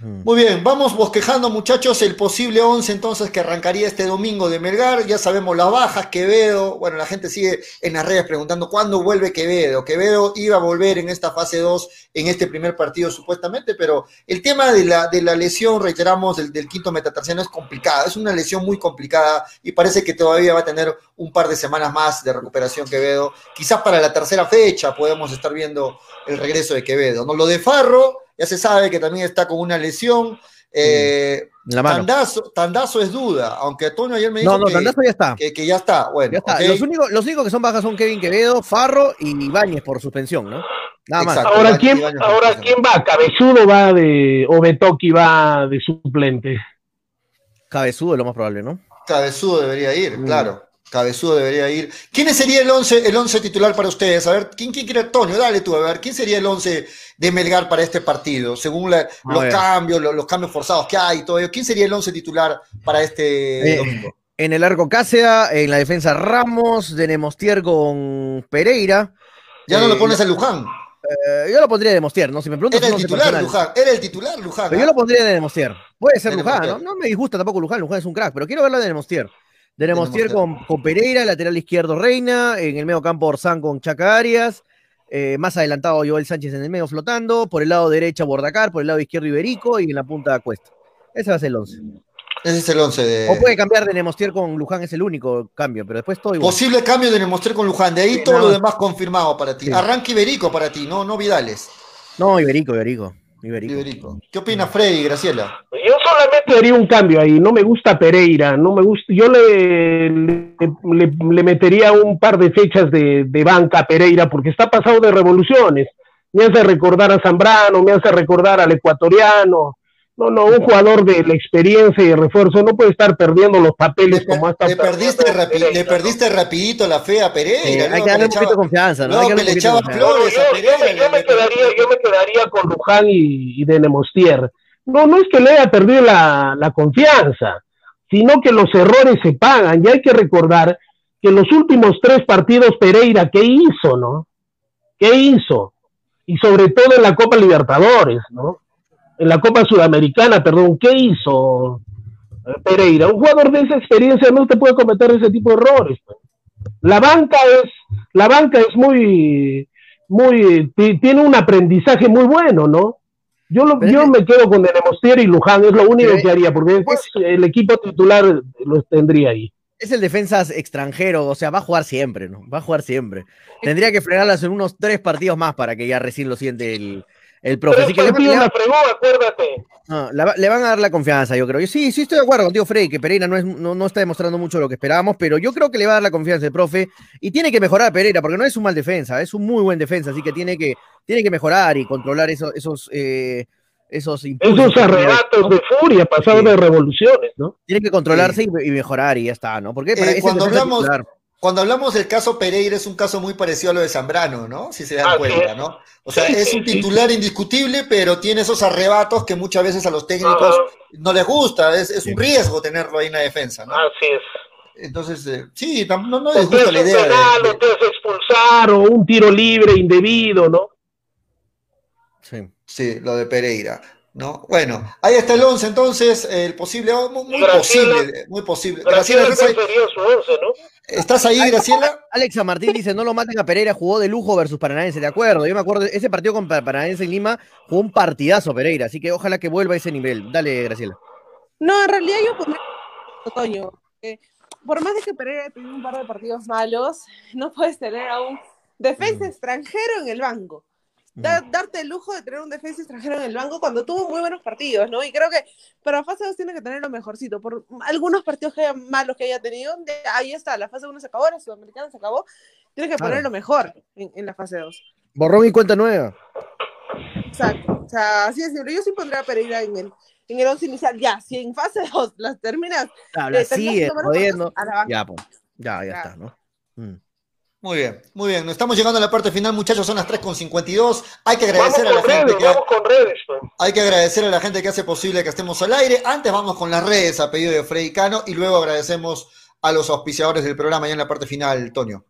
Muy bien, vamos bosquejando muchachos el posible 11 entonces que arrancaría este domingo de Melgar. Ya sabemos las bajas, Quevedo. Bueno, la gente sigue en las redes preguntando cuándo vuelve Quevedo. Quevedo iba a volver en esta fase 2, en este primer partido supuestamente, pero el tema de la, de la lesión, reiteramos, del, del quinto metatarsiano es complicada. Es una lesión muy complicada y parece que todavía va a tener un par de semanas más de recuperación Quevedo. Quizás para la tercera fecha podemos estar viendo el regreso de Quevedo. ¿no? Lo de Farro, ya se sabe que también está con una lesión. Eh, la mano. Tandazo, Tandazo es duda, aunque Antonio ayer me dijo No, no, que, Tandazo ya está. que- que ya está. Bueno, Ya está. ok. Los, únicos, los únicos que son bajas son Kevin Quevedo, Farro y Ibáñez por suspensión, ¿no? Nada más. Exacto. Ahora, ¿quién, ahora, ¿quién va? ¿Cabezudo va de. o Betoki va de suplente? Cabezudo es lo más probable, ¿no? Cabezudo debería ir, Mm. claro. Cabezudo debería ir. ¿Quién sería el 11 el once titular para ustedes? A ver, ¿quién, quién quiere? Antonio, dale tú, a ver, ¿quién sería el 11 de Melgar para este partido? Según la- los ver. cambios, los, los cambios forzados que hay y todo ello. ¿Quién sería el 11 titular para este Eh, domingo? En el arco Cácea, en la defensa Ramos, de Nemostier con Pereira. Ya no eh, lo pones a Luján. Eh, yo lo pondría de Nemostier, ¿no? Si me preguntas Era el titular, personal. Luján. Era el titular, Luján. Pero ¿ah? yo lo pondría de Nemostier. Puede ser De Luján, ¿no? No me disgusta tampoco Luján, Luján es un crack, pero quiero verlo de Nemostier. De Nemostier con, con Pereira, lateral izquierdo Reina, en el medio campo Orsán con Chaca Arias, eh, más adelantado Joel Sánchez en el medio flotando, por el lado derecho Bordacar, por el lado izquierdo Iberico y en la punta Cuesta. Ese va a ser el 11. Ese es el 11 de. O puede cambiar de Nemostier con Luján, es el único cambio, pero después todo igual. Posible cambio de Nemostier con Luján. De ahí Sí, todo lo más. demás confirmado para ti. Sí. Arranque Iberico para ti, no, no Vidales. No, Iberico, Iberico. Iberico. Iberico. ¿Qué opina Freddy, Graciela? Yo solamente haría un cambio ahí. No me gusta Pereira. No me gusta. Yo le, le, le- le metería un par de fechas de, de banca a Pereira porque está pasado de revoluciones. Me hace recordar a Zambrano, me hace recordar al ecuatoriano. No, no, un jugador de la experiencia y el refuerzo no puede estar perdiendo los Le, papeles como hasta le perdiste, le perdiste rapidito la fe a Pereira. Sí, hay que darle un le poquito de confianza, ¿no? que que le echaba flores yo, a yo Pereira. me, yo quedaría, yo me quedaría con Luján y, y de Nemostier. No, no es que le haya perdido la, la confianza, sino que los errores se pagan. Y hay que recordar que en los últimos tres partidos Pereira, ¿qué hizo, no? ¿Qué hizo? Y sobre todo en la Copa Libertadores, ¿no? En la Copa Sudamericana, perdón, ¿qué hizo eh, Pereira? Un jugador de esa experiencia no te puede cometer ese tipo de errores. pues. La banca es, la banca es muy, muy, ti- tiene un aprendizaje muy bueno, ¿no? Yo, lo, yo me quedo con Demostier y Luján, es lo único que haría, porque después el equipo titular los tendría ahí. Es el defensa extranjero, o sea, va a jugar siempre, ¿no? Va a jugar siempre. Tendría que frenarlas en unos tres partidos más para que ya recién lo siente el, el profe. Así que le, le- la fregó, acuérdate. no, la- le van a dar la confianza, yo creo. Yo sí, sí estoy de acuerdo contigo, Freddy, que Pereira no, es, no, no está demostrando mucho lo que esperábamos, pero yo creo que le va a dar la confianza el profe y tiene que mejorar Pereira, porque no es un mal defensa, es un muy buen defensa, así que tiene que, tiene que mejorar y controlar esos, esos, eh, esos Esos tiene. arrebatos de furia pasados Sí. de revoluciones, ¿no? Tiene que controlarse y, y mejorar y ya está, ¿no? Porque para Eh, cuando hablamos- titular. Cuando hablamos del caso Pereira es un caso muy parecido a lo de Zambrano, ¿no? Si se dan cuenta, es. ¿no? O sea, Sí, es un sí. titular indiscutible, pero tiene esos arrebatos que muchas veces a los técnicos Ajá. no les gusta. Es, es un riesgo tenerlo ahí en la defensa, ¿no? Así es. Entonces, eh, sí, no, no hace la idea de- penal, de, te hace expulsar, o un tiro libre indebido, ¿no? Sí. Sí, lo de Pereira. ¿No? Bueno, ahí está el 11 entonces, el posible, muy, muy Graciela- posible, muy posible. Graciela, Graciela, ¿estás ¿cuál ahí? sería su once, no? ¿Estás ahí, Graciela? Alexa Martín dice, no lo maten a Pereira, jugó de lujo versus Paranaense, de acuerdo. Yo me acuerdo, ese partido con Pa- Paranaense en Lima jugó un partidazo Pereira, así que ojalá que vuelva a ese nivel. Dale, Graciela. No, en realidad yo pondría Otoño. por más de que Pereira haya tenido un par de partidos malos, no puedes tener a un defensa extranjero en el banco. Da- darte el lujo de tener un defensa extranjero en el banco cuando tuvo muy buenos partidos, ¿no? Y creo que para fase 2 tiene que tener lo mejorcito. Por algunos partidos que haya malos que haya tenido, de- ahí está, la fase 1 se acabó, la sudamericana se acabó. Tienes que Claro. poner lo mejor en, en la fase 2. Borrón y cuenta nueva. Exacto. O sea, así es. Yo sí pondría a Pereira en el, en el 11 inicial. Ya, si en fase 2 las terminas Habla Eh, tomando jodiendo. Ya, pues. Ya, ya Ya. está, ¿no? Mm. Muy bien, muy bien. Nos estamos llegando a la parte final, muchachos. Son las 3.52. Hay que Vamos agradecer a la con gente redes, que vamos con redes. hay que agradecer a la gente que hace posible que estemos al aire. Antes vamos con las redes a pedido de Freddy Cano y luego agradecemos a los auspiciadores del programa ya en la parte final, Tonio.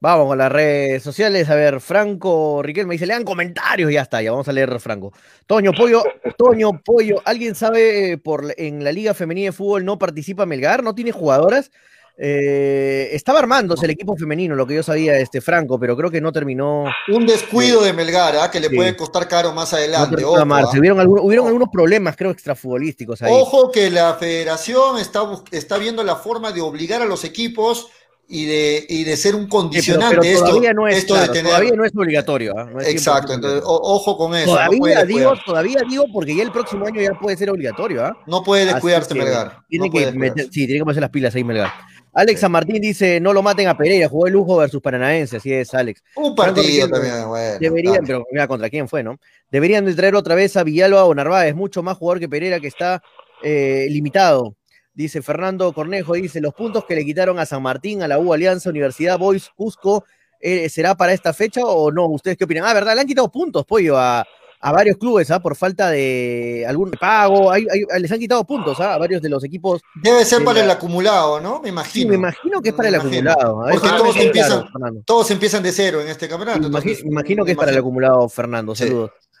Vamos con las redes sociales. A ver, Franco Riquel me dice, lean comentarios. Ya está, ya vamos a leer Franco. Toño Pollo, Toño Pollo, ¿alguien sabe por en la Liga Femenina de Fútbol no participa Melgar? ¿No tiene jugadoras? Eh, estaba armándose el equipo femenino, lo que yo sabía, este Franco, pero creo que no terminó. Un descuido de Melgar, ¿ah? que le puede costar caro más adelante. No ojo, amarse. ¿ah? hubieron, algunos, hubieron algunos problemas, creo, extrafutbolísticos ahí. Ojo que la federación está, está viendo la forma de obligar a los equipos y de, y de ser un Sí, pero- condicionante pero esto, todavía no es, esto claro, de tener. todavía no es obligatorio. ¿ah? No es Exacto, 100% entonces o- ojo con eso. no Todavía puede digo, todavía digo, porque ya el próximo año ya puede ser obligatorio, ¿ah? No puede descuidarse Melgar. Tiene no que meter, sí, tiene que ponerse las pilas ahí, Melgar. Alex San Martín dice, no lo maten a Pereira, jugó el lujo versus Paranaense, así es, Alex. Un partido también, bueno. Deberían, pero mira contra quién fue, ¿no? Deberían de traer otra vez a Villalba o Narváez, mucho más jugador que Pereira que está eh, limitado. Dice Fernando Cornejo, dice, los puntos que le quitaron a San Martín, a la U Alianza, Universidad Boys, Cusco, eh, ¿será para esta fecha o no? ¿Ustedes qué opinan? Ah, ¿verdad? Le han quitado puntos, pollo, a, a varios clubes, ¿ah? Por falta de algún pago, hay- hay- les han quitado puntos, ¿ah? A varios de los equipos. Debe ser para la- el acumulado, ¿no? Me Sí, imagino. me imagino que es para Me el imagino. acumulado. Porque todos empiezan- claro, Fernando. Todos empiezan de cero en este campeonato. Imagino, imagino que es para el acumulado, Fernando. Sí.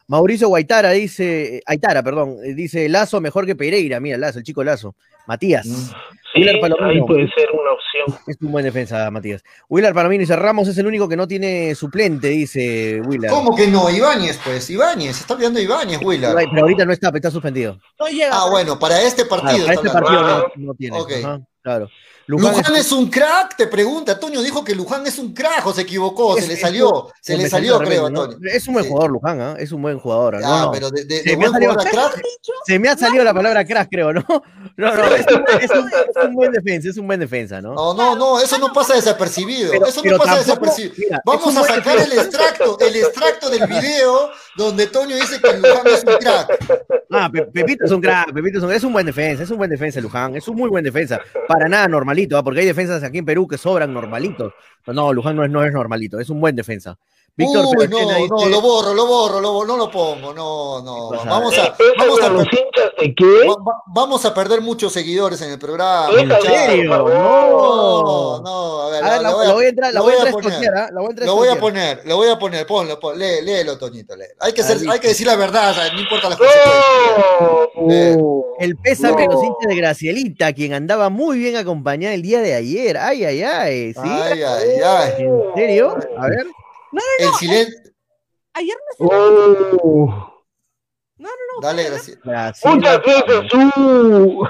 Mauricio Guaitara dice, Aitara, perdón, eh, dice Lazo mejor que Pereira. Mira, Lazo, el chico Lazo. Matías. Mm. Sí, Willard Palomino. ahí puede ser una opción. Es un buen defensa, Matías. Willard Palomino dice, Ramos es el único que no tiene suplente, dice Willard. ¿Cómo que no? Ibáñez, pues. Ibáñez. Está olvidando Ibáñez, Willard. Pero ahorita no está, está suspendido. No llega. Ah, bueno, para este Claro, partido. para este hablando. partido Ah, no, no tiene. ok. Ajá, claro. Luján Luján es- es un crack, te pregunta. Toño dijo que Luján es un crack o se equivocó, es- se le salió, se le salió salió, al creo. Antonio. Es un buen jugador, Luján, ¿ah? Es un buen jugador. Ah, No, pero de, de- Se de me buen jugador crack, Se me ha salido la palabra crack, creo, ¿no? No, no, es un, es un- es un buen defensa, es un buen defensa, ¿no? No, no, no, eso no pasa desapercibido. Pero- eso no pasa tampoco- desapercibido. mira, Vamos a sacar el extracto, el extracto del video donde Toño dice que Luján es un crack. Ah, Pe- Pepito es un crack, Pepito es un, es un buen defensa, es un buen defensa Luján, es un muy buen defensa. Para nada ¿ah? porque hay defensas aquí en Perú que sobran normalitos. Pero no, Luján no es, no es normalito, es un buen defensa. Víctor Uy, no, no, dice- lo borro, lo borro, lo borro, no lo pongo, no, no. Vamos a, Eh, ¿Piensan vamos a a, los per- hinchas de qué? va- va- vamos a perder muchos seguidores en el programa. ¿En muchachos. serio? No, No. no, a ver, A ver, la- la, la la voy a entrar, la lo voy a poner. Lo voy a poner, lo voy a poner, ponlo, ponlo, lee, léelo, Toñito, lee. Hay que, ser, listo. hay que decir la verdad, no importa las consecuencias. No. Eh, El pésame a los hinchas de Gracielita, quien andaba muy bien acompañada el día de ayer. Ay, ay, ay, ¿sí? Ay, ay, ay. ¿En serio? A ver. El silencio. Ayer no se Oh. No, no, no. Dale, gracias. Muchas uh.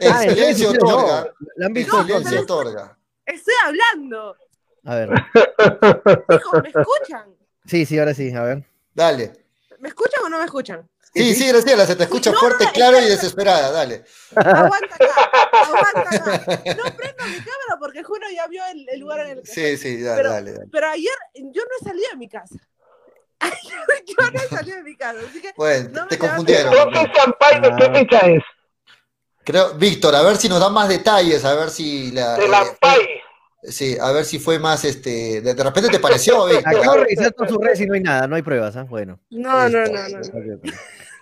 El Ah, en silencio otorga. El silencio otorga. Estoy hablando. A ver. Hijo, ¿me escuchan? Sí, sí, ahora sí, a ver. Dale. ¿Me escuchan o no me escuchan? Sí, sí, Graciela, se te escucha No, fuerte, no, claro y espera. desesperada. Dale. Aguanta acá, aguanta acá. No prendo mi cámara porque Juno ya vio el, el lugar en el que Sí, sí, dale, Pero- dale. dale. Pero ayer yo no he salido de mi casa. Ayer yo no he salido de mi casa. Así que Bueno, No me te confundieron. ¿de qué fecha es? Creo, Víctor, a ver si nos da más detalles, a ver si la. De eh, la PAI. sí, a ver si fue más este. De, de repente te pareció, Víctor. Acabo de revisar todas sus redes y no hay nada, no hay pruebas, ¿ah? Bueno. no, no, no, no.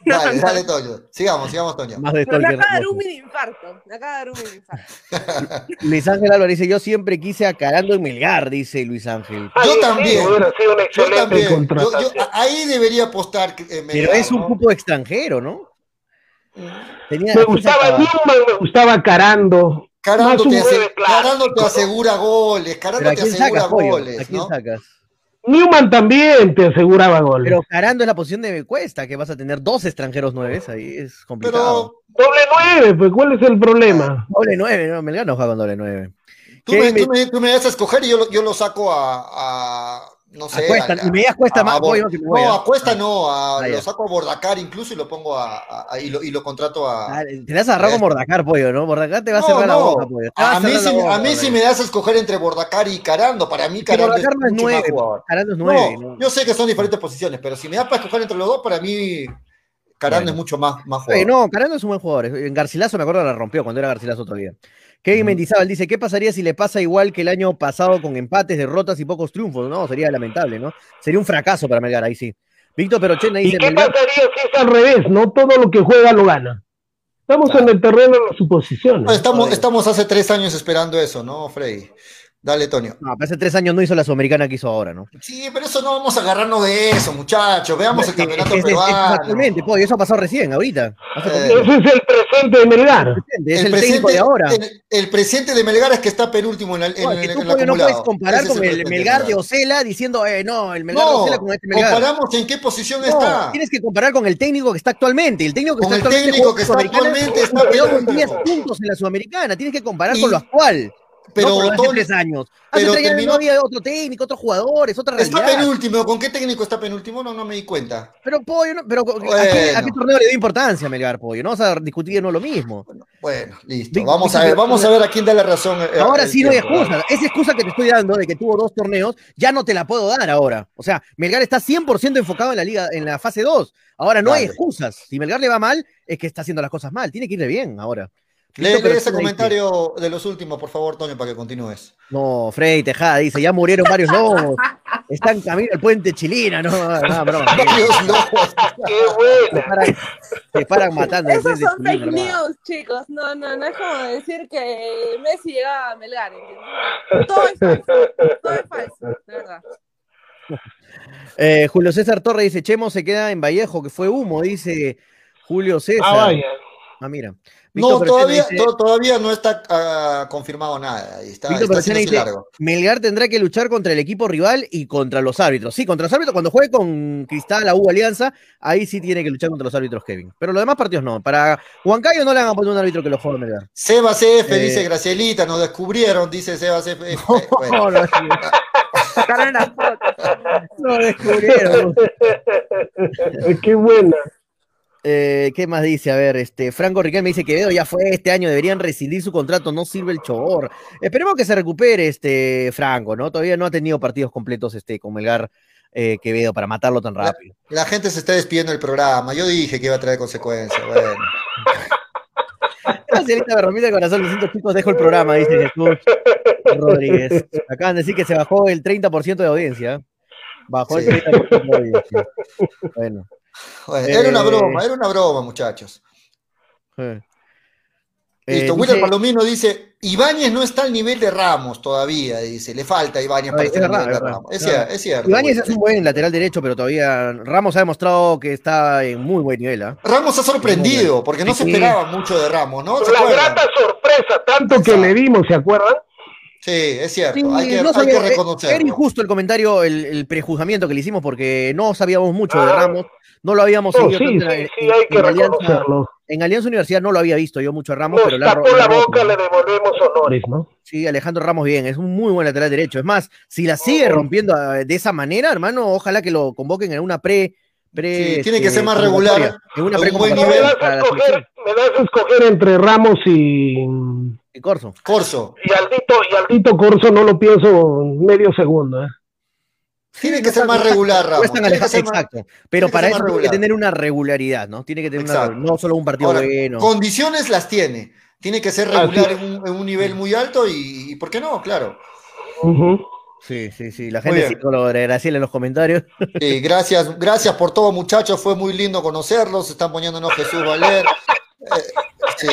Dale, dale, Toño. Sigamos, sigamos, Toño. Más de Pero me acaba de dar un mini infarto. Me acaba de dar un mini infarto. Luis Ángel Álvarez dice, yo siempre quise a Carando en Melgar, dice Luis Ángel. Ay, sí, también. una Yo excelente también. Yo- yo- contratación. ahí debería apostar. eh, Pero es un ¿no? cupo extranjero, ¿no? Tenía, Me gustaba Newman, me gustaba Carando. Carando te, ase- nueve clásico, Carando te ¿no? asegura goles. Carando Pero ¿a te asegura sacas, pollo? goles. ¿A quién ¿no? sacas? Newman también te aseguraba gol. Pero Carando es la posición de Cuesta, que vas a tener dos extranjeros nueves, ahí es complicado. Pero Doble nueve, pues ¿cuál es el problema? Doble nueve, no, Melgar no juega con doble nueve. tú ¿Qué me, me- tú, me, tú me das a escoger y yo lo, yo lo saco a. a- no sé. A Cuesta, a- y me digas Cuesta a- más, que voy No, a- a Cuesta no. Ah, lo saco a Bordacar incluso y lo pongo a. y, lo, y lo contrato a. Ah, Te vas a agarrar con Mordacar, pollo, ¿no? Mordacar te va a No, cerrar la no. boca, pollo. A mí, boca, a mí pollo. me das a escoger entre Bordacar y Carando. Para mí, Que Carando Bordacar no es nueve, jugador. Carando es nueve. No, ¿no? yo sé que son diferentes posiciones, pero si me das para escoger entre los dos, para mí Carando Bueno. es mucho más, más Oye, jugador. no, Carando es un buen jugador. En Garcilaso me acuerdo la rompió cuando era Garcilaso todavía. Kevin. Mendizábal dice, ¿qué pasaría si le pasa igual que el año pasado con empates, derrotas y pocos triunfos? No, sería lamentable, ¿no? Sería un fracaso para Melgar, ahí sí. Víctor Perochena ¿Y dice, qué Melgar, pasaría si es al revés? No todo lo que juega lo gana. Estamos en el terreno de las suposiciones. No, estamos, estamos hace tres años esperando eso, ¿no, Freddy? Dale, Tonio. No, pero hace tres años no hizo la Sudamericana que hizo ahora, ¿no? Sí, pero eso no vamos a agarrarnos de eso, muchachos. Veamos el campeonato es- es- peruano. Actualmente, po, y eso ha pasado recién, ahorita. Eh. Ese es el presente de Melgar. es el, técnico de ahora. El, el presente de Melgar es que está penúltimo en, el- en, No, el- es que tú, en el no puedes comparar Ese con el Melgar de. Ocela diciendo, eh, no, el Melgar de Ocela con este Melgar. comparamos en qué posición No, está. tienes que comparar con el técnico que está actualmente. El técnico que Con está el actualmente técnico que está actualmente está quedó con penúltimo. 10 puntos en la Sudamericana. Tienes que comparar Y- con lo actual. Pero no hace Tony- tres años. Hace pero tres años terminó- no había otro técnico, otros jugadores, otra Está realidad. penúltimo. ¿Con qué técnico está penúltimo? No, no me di cuenta. Pero, pollo, no- pero ¿a, qué, Bueno. a qué torneo le dio importancia a Melgar, pollo? No vamos a discutir no lo mismo. Bueno, listo. Vamos a ver, vamos a ver a quién da la razón. eh, Ahora el sí no hay excusa. Esa excusa que te estoy dando de que tuvo dos torneos, ya no te la puedo dar ahora. O sea, Melgar está 100% enfocado en la liga, en la fase 2. Ahora no hay excusas. Si Melgar le va mal, es que está haciendo las cosas mal. Tiene que irle bien ahora. Lee, ese comentario de los últimos, por favor, Toño, para que continúes. No, Freddy Tejada dice, ya murieron varios lobos. Están camino al puente Chilina. No, no, broma. Varios lobos. Qué Se paran, se paran matando. Esos son fake news, chicos. No, no, no es como decir que Messi llegaba a Melgar. ¿entiendes? Todo es falso. Todo es falso, de verdad. Eh, Julio César Torres dice, Chemo se queda en Vallejo, que fue humo, dice Julio César. Ah, vaya. Ah, mira. No, Víctor todavía, dice, to- todavía no está ah, confirmado nada. y Está, Víctor está dice, largo. Melgar tendrá que luchar contra el equipo rival y contra los árbitros. Sí, contra los árbitros, cuando juegue con Cristal, la U Alianza, ahí sí tiene que luchar contra los árbitros Kevin. Pero los demás partidos no. Para Huancayo no le van a poner un árbitro que lo juegue a Melgar. Seba CF Eh, dice Gracielita, nos descubrieron, dice Seba CF. Eh, bueno, No, no, Sacaron las fotos. no descubrieron. Qué buena. Eh, ¿Qué más dice? A ver, este Franco Riquelme me dice que Quevedo ya fue este año, deberían rescindir su contrato, no sirve el chor. Esperemos que se recupere este Franco, ¿no? Todavía no ha tenido partidos completos este con Melgar eh, Quevedo para matarlo tan rápido. la gente se está despidiendo del programa. Yo dije que iba a traer consecuencias. Bueno. Marcelita me rompió el corazón, lo siento chicos, dejo el programa, dice Jesús Rodríguez. Acaban de decir que se bajó el 30% de audiencia. Bajó Sí. el 30% de audiencia. Bueno. Bueno, era una Eh, broma, era una broma, muchachos. eh. Listo, Eh, William dice- Palomino dice, Ibáñez no está al nivel de Ramos todavía, dice, le falta a Ibáñez para estar es al nivel de Ramos. Es cierto, es cierto. Ibáñez es un buen lateral derecho, pero todavía Ramos ha demostrado que está en muy buen nivel. ¿ah? Ramos ha sorprendido, porque no se Sí. esperaba mucho de Ramos, ¿no? ¿Se La acuerdan? grata sorpresa, tanto que le dimos, ¿se acuerdan? Sí, es cierto, Sí, hay que, no hay sabía- que eh, reconocerlo. Era injusto el comentario, el, el prejuzgamiento que le hicimos porque no sabíamos mucho de Ah. Ramos, no lo habíamos No, seguido sí, en, sí, hay que en Alianza, reconocerlo. en Alianza Universidad no lo había visto yo mucho a Ramos, pero Nos tapó la roto. boca, le devolvemos honores, ¿no? Sí, Alejandro Ramos bien, es un muy buen lateral derecho. Es más, si la sigue rompiendo ah, de esa manera, hermano, ojalá que lo convoquen en una pre. pre Sí, tiene que ser más regular, En una un buen Me nivel. das, para a la escoger, me das a escoger entre Ramos y, Y Corso. Corso, y Aldito, y Aldito Corso, no lo pienso medio segundo, ¿eh? tiene que ser más regular, Ramos. es tan tiene que alejado, ser más- exacto. Pero para eso tiene que tener una regularidad, ¿no? Tiene que tener una, no solo un partido Ahora, bueno. Condiciones las tiene. Tiene que ser regular es. en un, en un nivel muy alto y, y ¿por qué no? Claro. Sí, sí, sí. La gente sí lo de Graciela en los comentarios. Sí, gracias, gracias por todo, muchachos. Fue muy lindo conocerlos. Se están poniéndonos Jesús Valer. Eh, sí.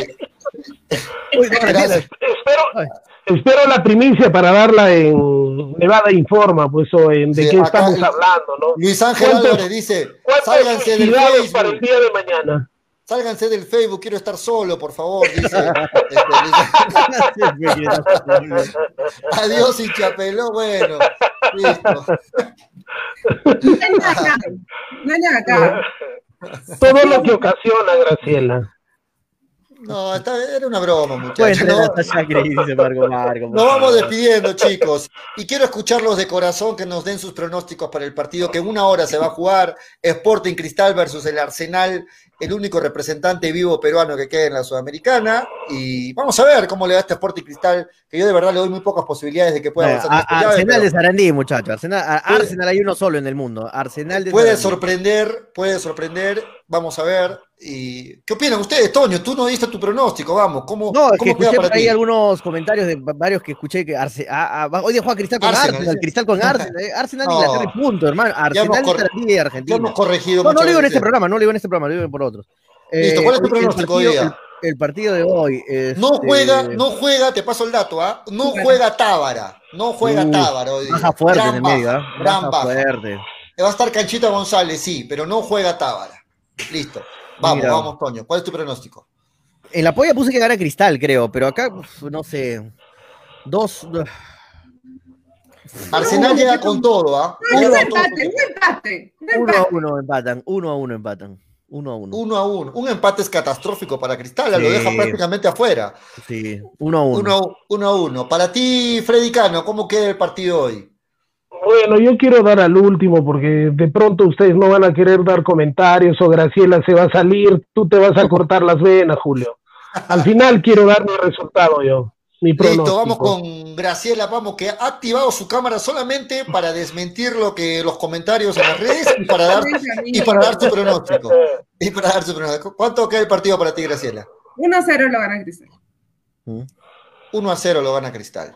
Uy, no, Gracias. Espero, Ay. espero la primicia para darla en Nevada Informa, pues, o en de Sí, qué estamos hablando, ¿no? Luis Ángel ¿Cuántos- Álvarez dice: ¿Cuántas sálganse del felicidades para el Facebook. día de mañana? Sálganse del Facebook, quiero estar solo, por favor. Dice. Este, Adiós, hinchapeló. Bueno, listo. Acá. Todo lo que ocasiona, Graciela. No, era una broma, muchachos. entrenar No, Marco Marco. Nos vamos despidiendo, chicos. Y quiero escucharlos de corazón que nos den sus pronósticos para el partido que en una hora se va a jugar. Sporting Cristal versus el Arsenal, el único representante vivo peruano que queda en la Sudamericana. Y vamos a ver cómo le da este Sporting Cristal, que yo de verdad le doy muy pocas posibilidades de que pueda Bueno, avanzar llave, Arsenal pero de Sarandí, muchachos. Arsenal, a- Puede- Arsenal hay uno solo en el mundo. Arsenal de Puede Sarandí. sorprender, puede sorprender. Vamos a ver. Y, ¿Qué opinan ustedes, Toño? Tú no diste tu pronóstico, vamos. ¿Cómo, No, es que cómo queda escuché por ahí ti? algunos comentarios de va- varios que escuché que Arse- a- a- hoy día juega Cristal con Arsenal, Arsenal, sí. Cristal con Arsenal, eh, Arsenal No. Inglaterra y punto, hermano. Arsenal Ya Argentina. hemos corregido No, no lo digo en este programa, no lo digo en este programa, lo digo por otros. Listo, ¿cuál es tu el pronóstico hoy día? el partido de hoy. No este, juega, no juega, te paso el dato, ¿ah? No juega Tábara, no juega Uh, Tábara hoy día. Baja fuerte en Gran el medio, ¿ah? gran baja. fuerte. Va a estar Canchita González, sí, pero no juega Tábara. Listo. Vamos, Mira. vamos, Toño. ¿Cuál es tu pronóstico? En la polla puse que gana Cristal, creo, pero acá, uf, no sé. Dos. Arsenal llega con todo, ¿ah? No, Llega un empate, un empate. Un Uno a empate. uno empatan. Uno a uno empatan. Uno a uno. Uno a uno. Un empate es catastrófico para Cristal, lo deja prácticamente afuera. Sí, uno a uno. Uno, a- uno a uno. Para ti, Freddy Cano, ¿cómo queda el partido hoy? Bueno, yo quiero dar al último porque de pronto ustedes no van a querer dar comentarios o Graciela se va a salir, tú te vas a cortar las venas, Julio. Al final quiero dar mi resultado yo, mi Listo, pronóstico. vamos con Graciela, vamos, que ha activado su cámara solamente para desmentir lo que los comentarios en las redes y para dar, y para dar su pronóstico. Y para dar su pronóstico. ¿Cuánto queda el partido para ti, Graciela? 1-0 lo gana Cristal. 1 a 0 lo gana Cristal.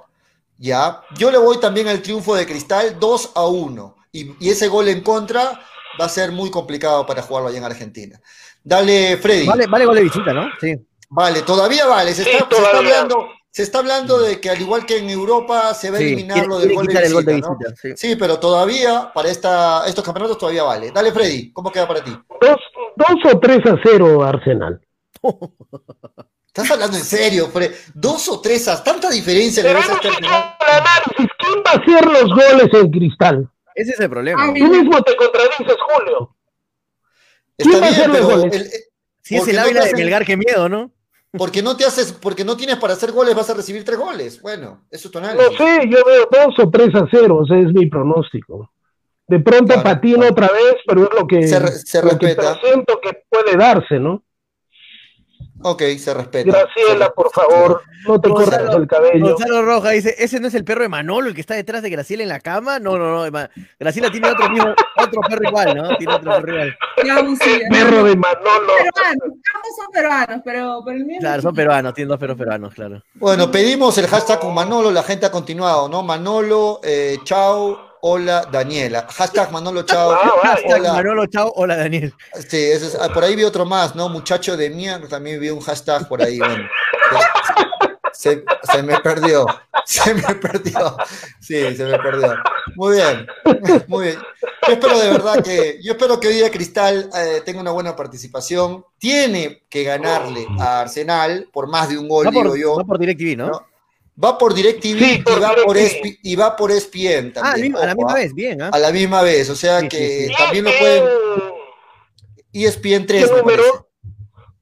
Ya, yo le voy también al triunfo de Cristal 2 a 1. Y, y ese gol en contra va a ser muy complicado para jugarlo allá en Argentina. Dale, Freddy. Vale, vale gol de visita, ¿no? Sí. Vale, todavía vale. Se Sí, está, se está todavía. hablando, se está hablando de que al igual que en Europa se va a eliminar lo del gol de, quitar el gol de visita, ¿no? visita, sí. Sí, pero todavía para esta, estos campeonatos todavía vale. Dale, Freddy, ¿cómo queda para ti? Dos, dos o tres a cero, Arsenal. ¿Estás hablando en serio, Freddy? ¿Dos o tres a tanta diferencia le ves el. ¿Quién va a hacer los goles en Cristal? Ese es el problema. Tú mismo te contradices, Julio. Está ¿Quién va a hacer los goles? el- eh, Si es el no Ávila te de Melgar, qué miedo, ¿no? porque no te haces, porque no tienes para hacer goles, vas a recibir tres goles. Bueno, eso es tu No análisis. sé, yo veo dos o tres a cero, ese es mi pronóstico. De pronto Claro, patina claro. otra vez, pero es lo que, Se se lo que respeta. presiento que puede darse, ¿no? Ok, se respeta. Graciela, por favor, no te Gonzalo- cortes el cabello. Gonzalo Roja dice, ¿ese no es el perro de Manolo el que está detrás de Graciela en la cama? No, no, no. Graciela tiene otro mismo, otro perro igual, ¿no? Tiene otro perro igual. Abusiva. Perro de Manolo. Peruanos, ambos son peruanos, pero, pero el mío. Claro, son peruanos, tienen dos perros peruanos, claro. Bueno, pedimos el hashtag con Manolo, la gente ha continuado, ¿no? Manolo, eh, chao, hola, Daniela. Hashtag Manolo, chao, Ah. Hashtag hola. Manolo, chao, hola Daniel. Sí, eso es- ah, por ahí vi otro más, ¿no? Muchacho de mierda, también vi un hashtag por ahí, bueno. Se, se me perdió, se me perdió. Sí, se me perdió. Muy bien, muy bien. Yo espero de verdad que, yo espero que hoy día Cristal eh, tenga una buena participación. Tiene que ganarle a Arsenal por más de un gol, Va por, digo yo. va por DirecTV, ¿no? ¿no? Va por DirecTV Sí, y, va por. ESPN, y va por ESPN Ah, también. a la misma ¿ah? vez, bien, ¿ah? A la misma vez, o sea Sí, que sí, sí. también lo pueden. ESPN 3, ¿Qué me número? parece.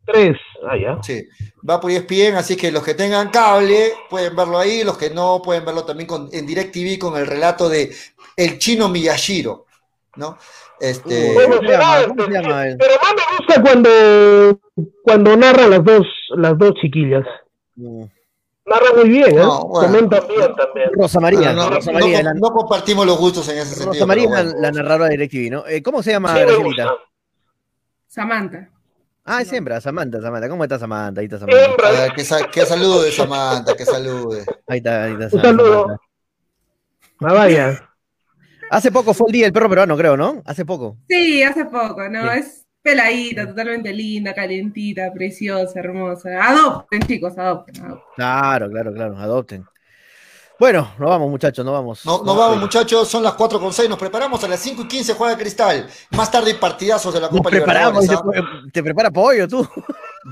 Tres. Ah, ya. Sí, va por E ESPN, así que los que tengan cable pueden verlo ahí, los que no pueden verlo también con, en DirecTV con el relato de el chino Miyashiro, ¿no? Este, Bueno, ¿Cómo se llama? será, ¿Cómo se llama él? Pero más me gusta cuando, cuando narran las dos, las dos chiquillas. Mm. Narran muy bien, ¿eh? No, bueno. Comentan bien también. Rosa María, no, no, Rosa no María, la, no compartimos los gustos en ese sentido. Rosa María pero la, bueno. la narradora de DirecTV, ¿no? Eh, ¿Cómo se llama Sí, Gracielita? Samantha. Ah, es hembra, Samantha, Samantha. ¿Cómo está Samantha? Ahí está Samantha. Hembra. ver, que, sa- que salude Samantha, que salude. Ahí está, ahí está Un Samantha. saludo. Ah, vaya. Hace poco fue el día del perro peruano, creo, ¿no? Hace poco. Sí, hace poco, ¿no? Sí. Es peladita, totalmente linda, calentita, preciosa, hermosa. Adopten, chicos, adopten. adopten. Claro, claro, claro. Adopten. Bueno, nos vamos, muchachos, nos vamos. No, nos vamos, muchachos, son las 4 con 6, nos preparamos a las 5 y 15 juega Cristal. Más tarde hay partidazos de la Nos Copa preparamos, Libertadores. dice ¿ah? Te prepara pollo tú.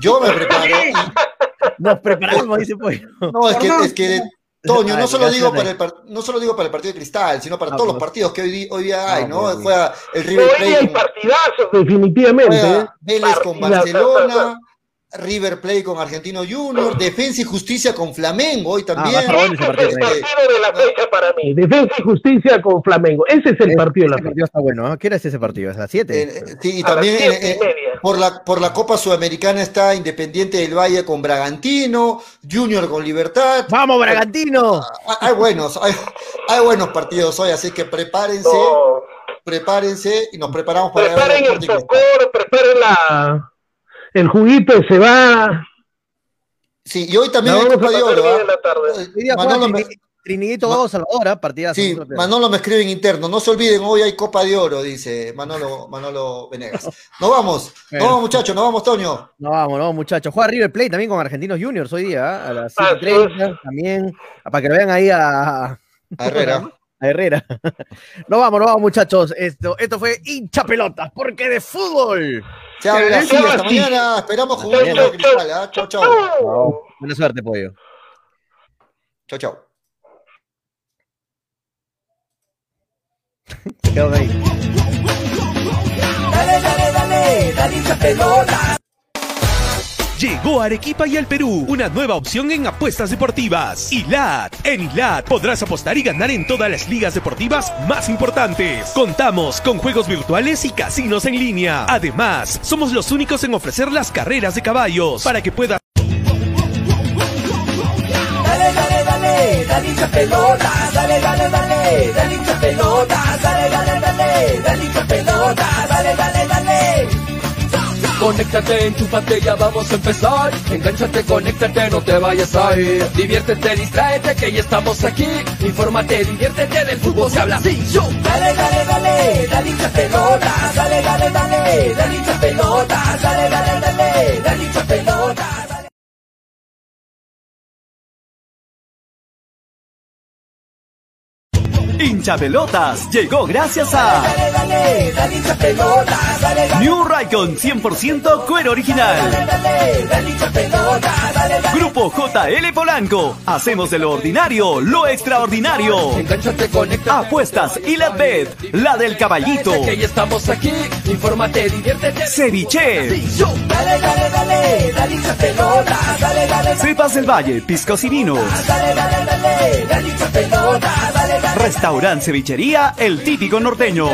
Yo me preparo. y- Nos preparamos, dice pollo. No, es que, es que Toño, no solo, digo para el, par- no solo digo para el partido de Cristal, sino para Ah, todos los pues. partidos que hoy, hoy día hay, Ah, ¿no? pues, Juega el River Hoy hay Plate, partidazos, definitivamente. juega Vélez con. Barcelona, River Plate con Argentino Junior, Defensa y Justicia con Flamengo hoy también. va a estar bueno ese Ese partido es el también. partido de la fecha para mí. Defensa y justicia con Flamengo. Ese es el partido de la Ese fecha. partido está bueno, ¿ah? ¿Qué era ese partido? ¿A las 7? Eh, sí, y A también siete eh, y eh, media. por, la, por la Copa Sudamericana está Independiente del Valle con Bragantino, Junior con Libertad. ¡Vamos, Bragantino! Ah, Hay buenos, hay, hay buenos partidos hoy, así que prepárense, No. prepárense y nos preparamos para Preparen el socor, preparen la, el juguito se va. Sí, y hoy también vamos a Copa de Oro. en la tarde. Eh, Hoy día Manolo me- Trinidito 2, Salvador, ¿ah? partidazo. Sí, no Manolo me escribe en interno. No se olviden, hoy hay Copa de Oro, dice Manolo, Manolo Venegas. Nos vamos, nos Bueno. vamos, muchachos, nos vamos, Toño. No, vamos, no, muchachos. Juega River Plate también con Argentinos Juniors hoy día, ¿ah? a las Ah, 7.30 también, ah, para que lo vean ahí a, A Herrera. A Herrera. no vamos, no vamos, muchachos. Esto, esto fue hincha pelotas, porque de fútbol. Chao, hasta sí. mañana. Esperamos jugar Mañana. con cristal. ¿ah? Chau, chau. Buena suerte, pollo. Chau, chau. Se ahí. Dale, dale, dale, dale hincha pelota. Llegó Arequipa y al Perú una nueva opción en apuestas deportivas. ILAT. En ILAT podrás apostar y ganar en todas las ligas deportivas más importantes. Contamos con juegos virtuales y casinos en línea. Además, somos los únicos en ofrecer las carreras de caballos para que puedas Dale, dale, dale, dale hincha pelota. Dale, dale, dale, dale hincha pelota. Dale, dale, dale, dale hincha pelota. Dale, dale, dale. Conéctate, enchúfate, ya vamos a empezar. Engánchate, conéctate, no te vayas a ir. Diviértete, distráete, que ya estamos aquí. Infórmate, diviértete, del fútbol se habla así. Yo. Dale, dale, dale, dale hincha. Dale, dale, dale, dale hincha. Dale, dale, dale, dale hincha. Hincha Pelotas llegó gracias a Dale, dale, dale New Raycon 100% cuero original. Grupo JL Polanco. Hacemos de lo ordinario lo extraordinario. Conéctate. Apuestas y la bet, la del caballito. Que ya estamos aquí. Infórmate, diviértete. Ceviche. Cepas del Valle, piscos y vinos. dale, Restaurant Cevichería, el típico norteño.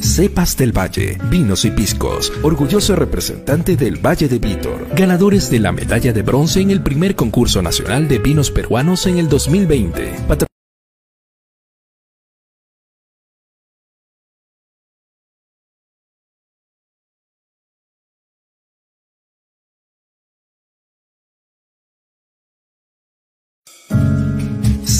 Cepas del Valle, vinos y piscos, orgulloso representante del Valle de Vítor, ganadores de la medalla de bronce en el primer concurso nacional de vinos peruanos en el 2020. Patro-